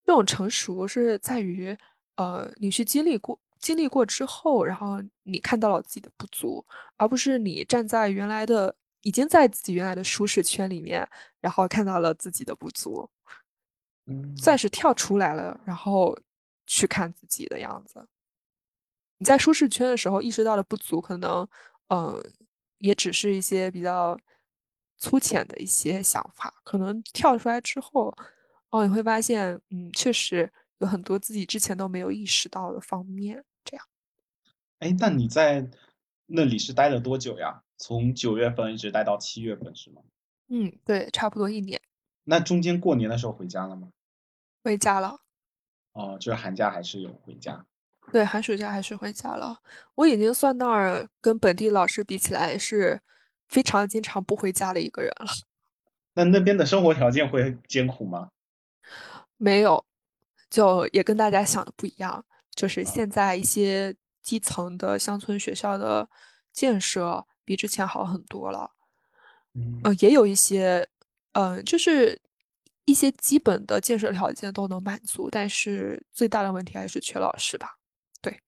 这种成熟是在于，呃，你去经历过经历过之后，然后你看到了自己的不足，而不是你站在原来的已经在自己原来的舒适圈里面，然后看到了自己的不足，算是跳出来了，然后去看自己的样子。你在舒适圈的时候意识到的不足，可能嗯，也只是一些比较粗浅的一些想法，可能跳出来之后，哦，你会发现，嗯，确实。有很多自己之前都没有意识到的方面。哎，那你在那里是待了多久呀？从九月份一直待到七月份是吗？嗯，对，差不多一年。那中间过年的时候回家了吗？回家了。哦，就是寒假还是有回家？对，寒暑假还是回家了。我已经算那儿跟本地老师比起来，是非常经常不回家的一个人了。那那边的生活条件会艰苦吗？没有。就也跟大家想的不一样，就是现在一些基层的乡村学校的建设比之前好很多了。嗯，也有一些，嗯，就是一些基本的建设条件都能满足，但是最大的问题还是缺老师吧。对，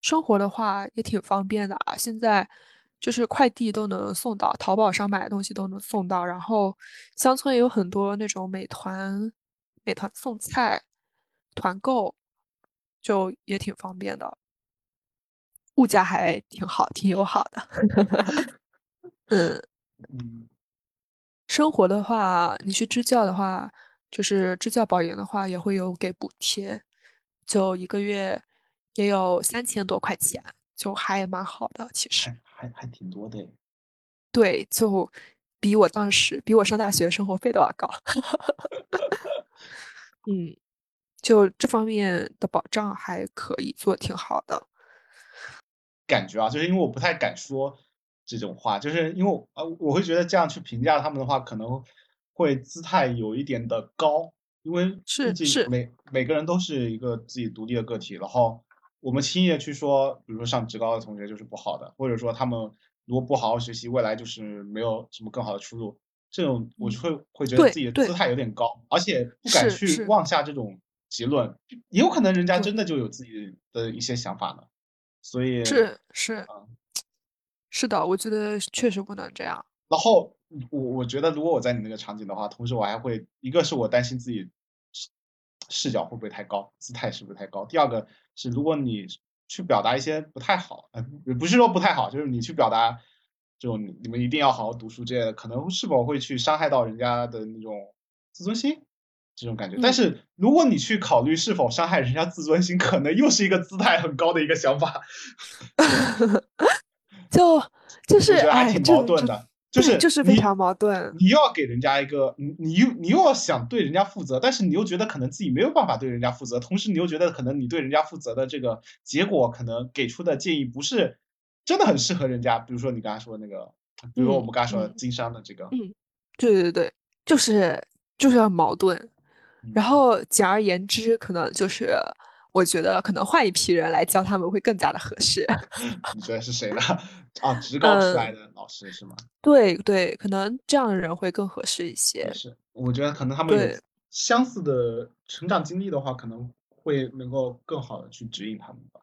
生活的话也挺方便的啊，现在就是快递都能送到，淘宝上买的东西都能送到，然后乡村也有很多那种美团。美团送菜、团购就也挺方便的，物价还挺好，挺友好的。嗯嗯，生活的话，你去支教的话，就是支教保研的话，也会有给补贴，就一个月也有三千多块钱，就还蛮好的。其实还还挺多的。对，就比我当时比我上大学生活费都要高。嗯，就这方面的保障还可以做挺好的。感觉啊，就是因为我不太敢说这种话，就是因为呃，我会觉得这样去评价他们的话，可能会姿态有一点的高，因为是是每每个人都是一个自己独立的个体，然后我们轻易的去说，比如说上职高的同学就是不好的，或者说他们如果不好好学习，未来就是没有什么更好的出路。这种我就会会觉得自己的姿态有点高，而且不敢去妄下这种结论，也有可能人家真的就有自己的一些想法呢。所以是是是的，我觉得确实不能这样。然后我我觉得，如果我在你那个场景的话，同时我还会一个是我担心自己视角会不会太高，姿态是不是太高。第二个是，如果你去表达一些不太好，嗯，不是说不太好，就是你去表达。这种你们一定要好好读书之类的，可能是否会去伤害到人家的那种自尊心，这种感觉。但是如果你去考虑是否伤害人家自尊心，可能又是一个姿态很高的一个想法。就就是还挺矛盾的，就是就是非常矛盾。你又要给人家一个，你你又你又要想对人家负责，但是你又觉得可能自己没有办法对人家负责，同时你又觉得可能你对人家负责的这个结果，可能给出的建议不是。真的很适合人家，比如说你刚才说的那个，比如说我们刚才说的经商的这个，嗯，对对对，就是就是要矛盾。然后简而言之，可能就是我觉得可能换一批人来教他们会更加的合适。你觉得是谁呢？啊，职高出来的老师是吗？对对，可能这样的人会更合适一些。是，我觉得可能他们有相似的成长经历的话，可能会能够更好的去指引他们吧。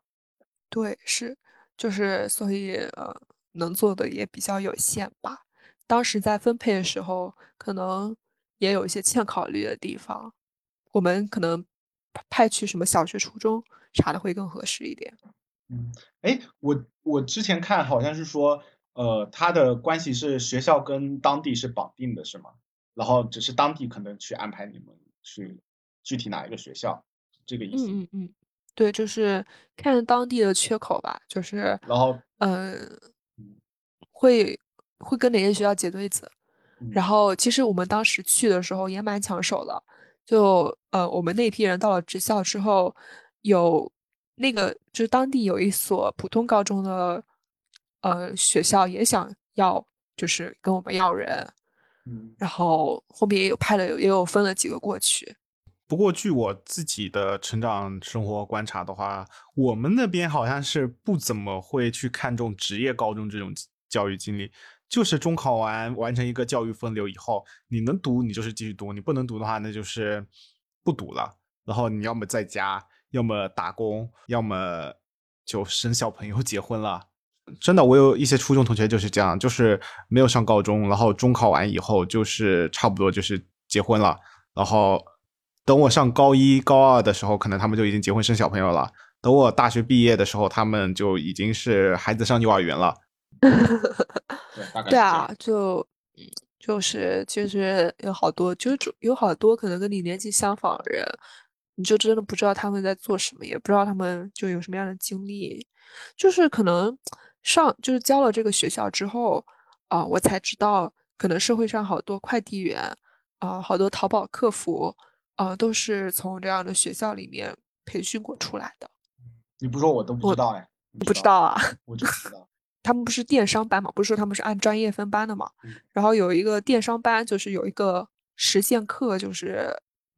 对，是。就是，所以呃，能做的也比较有限吧。当时在分配的时候，可能也有一些欠考虑的地方。我们可能派去什么小学、初中查的会更合适一点。嗯，哎，我我之前看好像是说，呃，他的关系是学校跟当地是绑定的，是吗？然后只是当地可能去安排你们去具体哪一个学校，这个意思。嗯嗯嗯。对，就是看当地的缺口吧，就是，然后，嗯，会会跟哪些学校结对子，然后其实我们当时去的时候也蛮抢手的，就呃，我们那批人到了职校之后，有那个就是当地有一所普通高中的呃学校也想要，就是跟我们要人，嗯，然后后面也有派了，也有分了几个过去。不过，据我自己的成长生活观察的话，我们那边好像是不怎么会去看重职业高中这种教育经历。就是中考完完成一个教育分流以后，你能读你就是继续读，你不能读的话那就是不读了。然后你要么在家，要么打工，要么就生小朋友 结婚了。真的，我有一些初中同学就是这样，就是没有上高中，然后中考完以后就是差不多就是结婚了，然后等我上高一、高二的时候，可能他们就已经结婚生小朋友了。等我大学毕业的时候，他们就已经是孩子上幼儿园了。对啊，就就是其实有好多，就是有好多可能跟你年纪相仿的人，你就真的不知道他们在做什么，也不知道他们就有什么样的经历，就是可能。上就是交了这个学校之后，啊，我才知道，可能社会上好多快递员，啊，好多淘宝客服，啊，都是从这样的学校里面培训过出来的。你不说我都不知道哎，不知道啊？我就不知道。他们不是电商班嘛？不是说他们是按专业分班的嘛？然后有一个电商班，就是有一个实践课，就是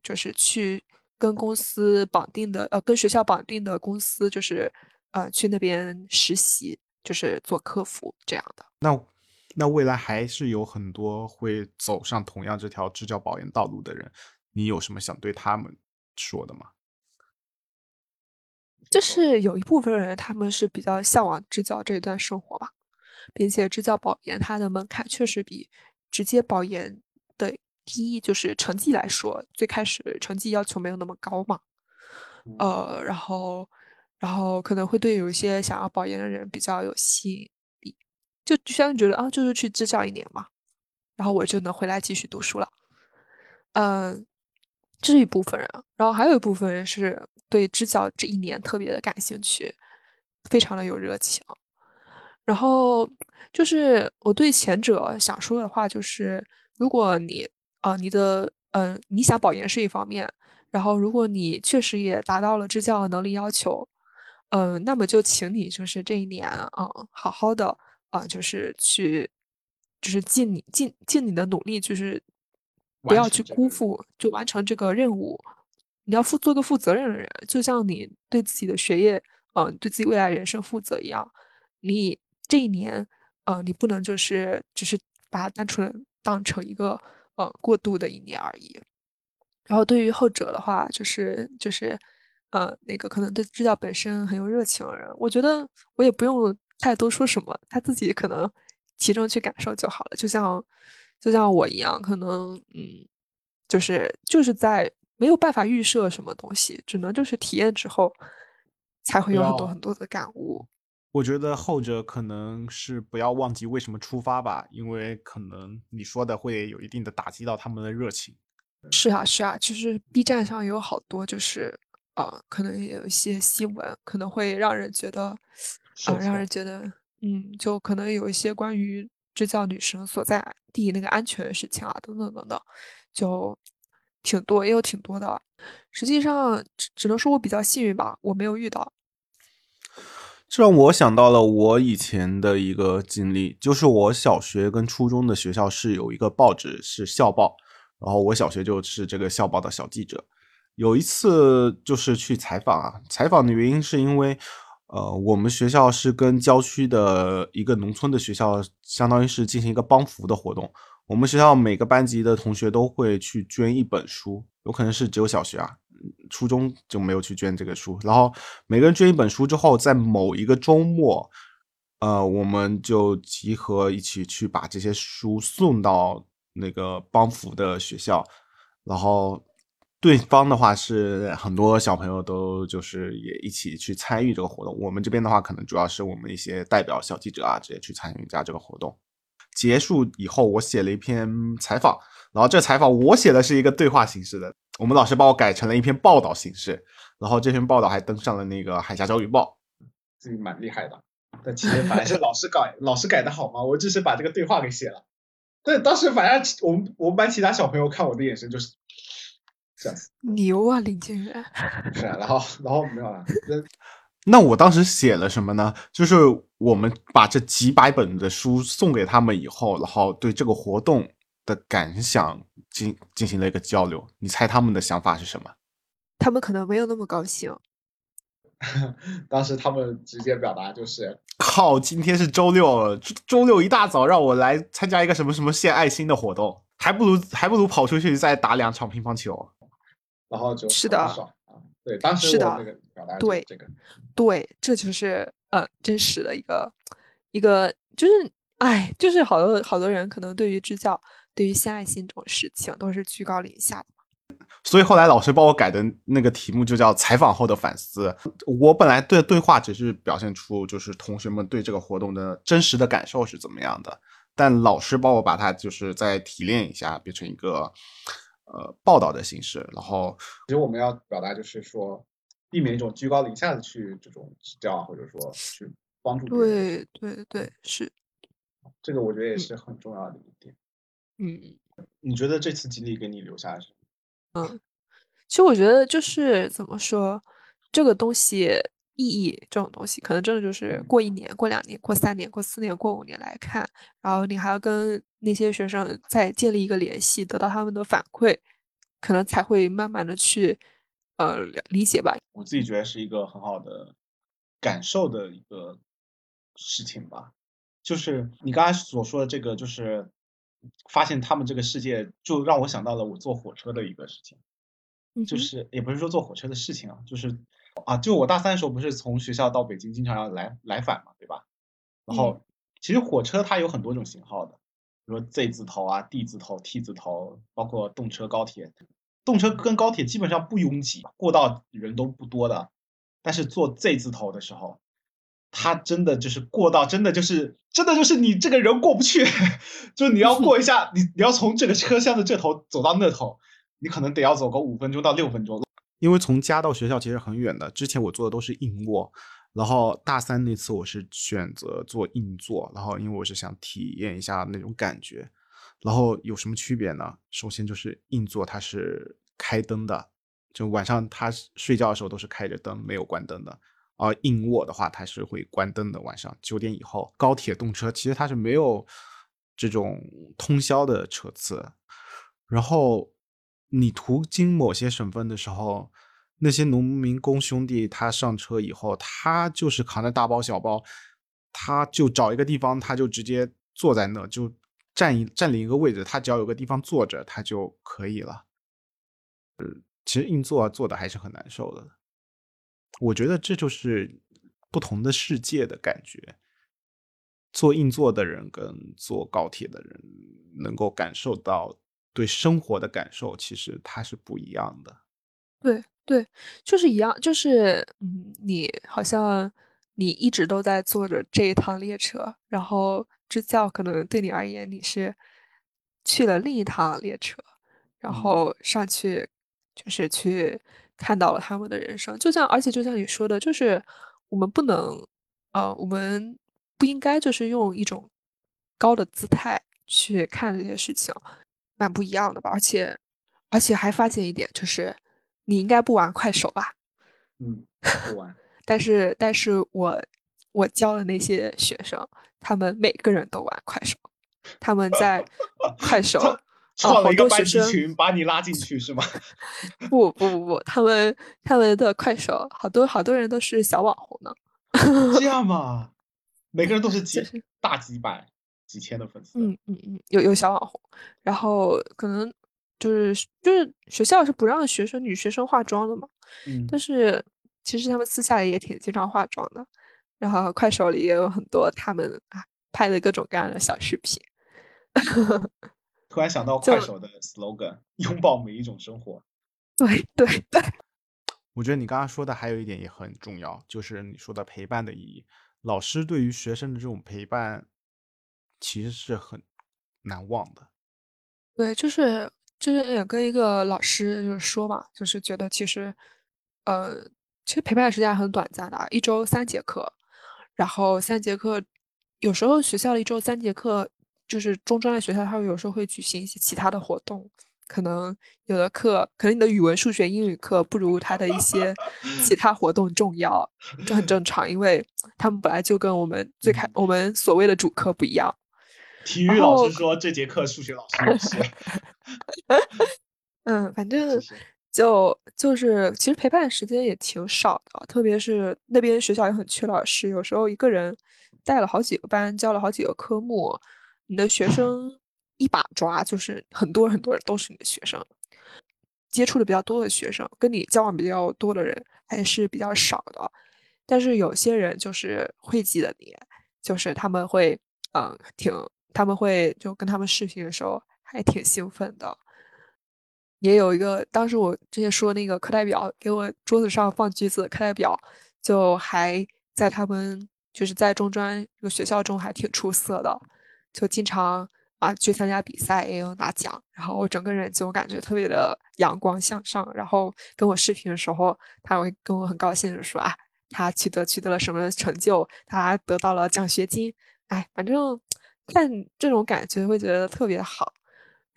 就是去跟公司绑定的，呃，跟学校绑定的公司，就是呃，去那边实习。就是做客服这样的，那那未来还是有很多会走上同样这条支教保研道路的人，你有什么想对他们说的吗？就是有一部分人他们是比较向往支教这一段生活吧，并且支教保研它的门槛确实比直接保研的低，就是成绩来说，最开始成绩要求没有那么高嘛，呃，然后。然后可能会对有一些想要保研的人比较有吸引力，就相当于觉得啊，就是去支教一年嘛，然后我就能回来继续读书了。嗯，这是一部分人，然后还有一部分人是对支教这一年特别的感兴趣，非常的有热情。然后就是我对前者想说的话就是，如果你啊，你的嗯，你想保研是一方面，然后如果你确实也达到了支教的能力要求。嗯，那么就请你就是这一年啊，好好的啊，就是去，就是尽你尽尽你的努力，就是不要去辜负，就完成这个任务。你要负做个负责任的人，就像你对自己的学业，嗯，对自己未来人生负责一样。你这一年，呃，你不能就是只是把它单纯当成一个呃过渡的一年而已。然后对于后者的话，就是就是。呃，那个可能对支教本身很有热情的人，我觉得我也不用太多说什么，他自己可能其中去感受就好了。就像就像我一样，可能嗯，就是就是在没有办法预设什么东西，只能就是体验之后才会有很多很多的感悟。我觉得后者可能是不要忘记为什么出发吧，因为可能你说的会有一定的打击到他们的热情。是啊，是啊，就是 B 站上有好多就是。啊，可能也有一些新闻，可能会让人觉得，啊，让人觉得，嗯，就可能有一些关于支教女生所在地那个安全的事情啊，等等等等，就挺多，也有挺多的。实际上，只只能说我比较幸运吧，我没有遇到。这让我想到了我以前的一个经历，就是我小学跟初中的学校是有一个报纸是校报，然后我小学就是这个校报的小记者。有一次就是去采访啊，采访的原因是因为，呃，我们学校是跟郊区的一个农村的学校，相当于是进行一个帮扶的活动。我们学校每个班级的同学都会去捐一本书，有可能是只有小学啊，初中就没有去捐这个书。然后每个人捐一本书之后，在某一个周末，呃，我们就集合一起去把这些书送到那个帮扶的学校，然后。对方的话是很多小朋友都就是也一起去参与这个活动。我们这边的话，可能主要是我们一些代表小记者啊，直接去参与一下这个活动。结束以后，我写了一篇采访，然后这采访我写的是一个对话形式的，我们老师把我改成了一篇报道形式，然后这篇报道还登上了那个《海峡交语报》。这蛮厉害的，但其实反正是老师改，老师改的好嘛，我只是把这个对话给写了。对，当时反正我们我们班其他小朋友看我的眼神就是这样子。牛啊，林静远！是啊，然后然后没有了。那我当时写了什么呢？就是我们把这几百本的书送给他们以后，然后对这个活动的感想进进行了一个交流。你猜他们的想法是什么？他们可能没有那么高兴。当时他们直接表达就是：“靠，今天是周六，周六一大早让我来参加一个什么什么献爱心的活动，还不如还不如跑出去再打两场乒乓球。”然后就是的，对，当时是的我那个表达对这个，对，这就是呃真实的一个一个，就是哎，就是好多好多人可能对于支教、对于献爱心这种事情都是居高临下的。所以后来老师帮我改的那个题目就叫采访后的反思。我本来对对话只是表现出就是同学们对这个活动的真实的感受是怎么样的，但老师帮我把它就是再提炼一下，变成一个呃报道的形式。然后其实我们要表达就是说，避免一种居高临下的去这种指教，或者说去帮助别人。对对对，是，这个我觉得也是很重要的一点。嗯你觉得这次经历给你留下什么？嗯。其实我觉得就是怎么说，这个东西意义这种东西，可能真的就是过一年、过两年、过三年、过四年、过五年来看，然后你还要跟那些学生再建立一个联系，得到他们的反馈，可能才会慢慢的去呃理解吧。我自己觉得是一个很好的感受的一个事情吧。就是你刚才所说的这个，就是发现他们这个世界，就让我想到了我坐火车的一个事情。就是也不是说坐火车的事情啊，就是啊，就我大三的时候不是从学校到北京经常要来来返嘛，对吧？然后其实火车它有很多种型号的，比如说 Z 字头啊、D 字头、T 字头，包括动车、高铁。动车跟高铁基本上不拥挤，过道人都不多的。但是坐 Z 字头的时候，它真的就是过道，真的就是真的就是你这个人过不去，就是你要过一下，你你要从这个车厢的这头走到那头。你可能得要走个五分钟到六分钟，因为从家到学校其实很远的。之前我坐的都是硬卧，然后大三那次我是选择坐硬座，然后因为我是想体验一下那种感觉。然后有什么区别呢？首先就是硬座它是开灯的，就晚上他睡觉的时候都是开着灯，没有关灯的。而硬卧的话，它是会关灯的，晚上九点以后。高铁动车其实它是没有这种通宵的车次，然后。你途经某些省份的时候，那些农民工兄弟他上车以后，他就是扛着大包小包，他就找一个地方，他就直接坐在那，就占一占领一个位置，他只要有个地方坐着，他就可以了。呃，其实硬座坐的还是很难受的。我觉得这就是不同的世界的感觉。坐硬座的人跟坐高铁的人能够感受到。对生活的感受，其实它是不一样的。对对，就是一样，就是嗯，你好像你一直都在坐着这一趟列车，然后支教可能对你而言，你是去了另一趟列车，然后上去就是去看到了他们的人生。就像，而且就像你说的，就是我们不能，呃，我们不应该就是用一种高的姿态去看这些事情。蛮不一样的吧，而且，而且还发现一点，就是你应该不玩快手吧？嗯，不玩。但是，但是我我教的那些学生，他们每个人都玩快手，他们在 快手创了一个班级群，把你拉进去是吗？不不不不，他们他们的快手好多好多人都是小网红呢。这样 吗？每个人都是几大几百。几千的粉丝，嗯嗯嗯，有有小网红，然后可能就是就是学校是不让学生女学生化妆的嘛，嗯，但是其实他们私下里也挺经常化妆的，然后快手里也有很多他们啊拍的各种各样的小视频。突然想到快手的 slogan：拥抱每一种生活。对 对对，我觉得你刚刚说的还有一点也很重要，就是你说的陪伴的意义，老师对于学生的这种陪伴。其实是很难忘的，对，就是就是也跟一个老师就是说嘛，就是觉得其实，呃，其实陪伴的时间很短暂的，一周三节课，然后三节课，有时候学校的一周三节课，就是中专的学校，他们有时候会举行一些其他的活动，可能有的课，可能你的语文、数学、英语课不如他的一些其他活动重要，这很正常，因为他们本来就跟我们最开我们所谓的主课不一样。体育老师说这节课数学老师也是。嗯，反正就就是其实陪伴时间也挺少的，特别是那边学校也很缺老师，有时候一个人带了好几个班，教了好几个科目，你的学生一把抓，就是很多很多人都是你的学生。接触的比较多的学生，跟你交往比较多的人还是比较少的。但是有些人就是会记得你，就是他们会，嗯，挺，他们会就跟他们视频的时候还挺兴奋的。也有一个，当时我之前说那个课代表给我桌子上放橘子，课代表就还在他们就是在中专这个学校中还挺出色的，就经常啊去参加比赛，也有拿奖，然后我整个人就感觉特别的阳光向上。然后跟我视频的时候，他会跟我很高兴的说啊，他取得取得了什么成就，他得到了奖学金，哎，反正看这种感觉会觉得特别好。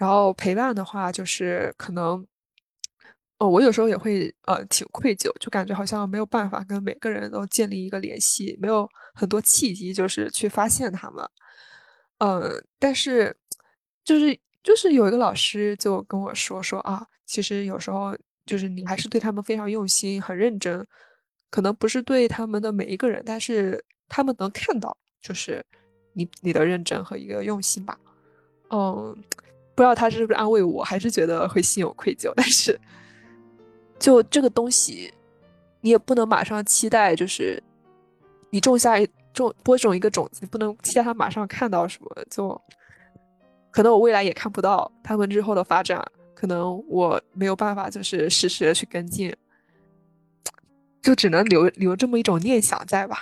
然后陪伴的话，就是可能，哦，我有时候也会呃挺愧疚，就感觉好像没有办法跟每个人都建立一个联系，没有很多契机，就是去发现他们。嗯，但是就是就是有一个老师就跟我说说啊，其实有时候就是你还是对他们非常用心、很认真，可能不是对他们的每一个人，但是他们能看到，就是你你的认真和一个用心吧。嗯。不知道他是不是安慰我，还是觉得会心有愧疚。但是，就这个东西，你也不能马上期待，就是你种下一种播种一个种子，你不能期待它马上看到什么。就可能我未来也看不到他们之后的发展，可能我没有办法，就是实时的去跟进，就只能留留这么一种念想在吧。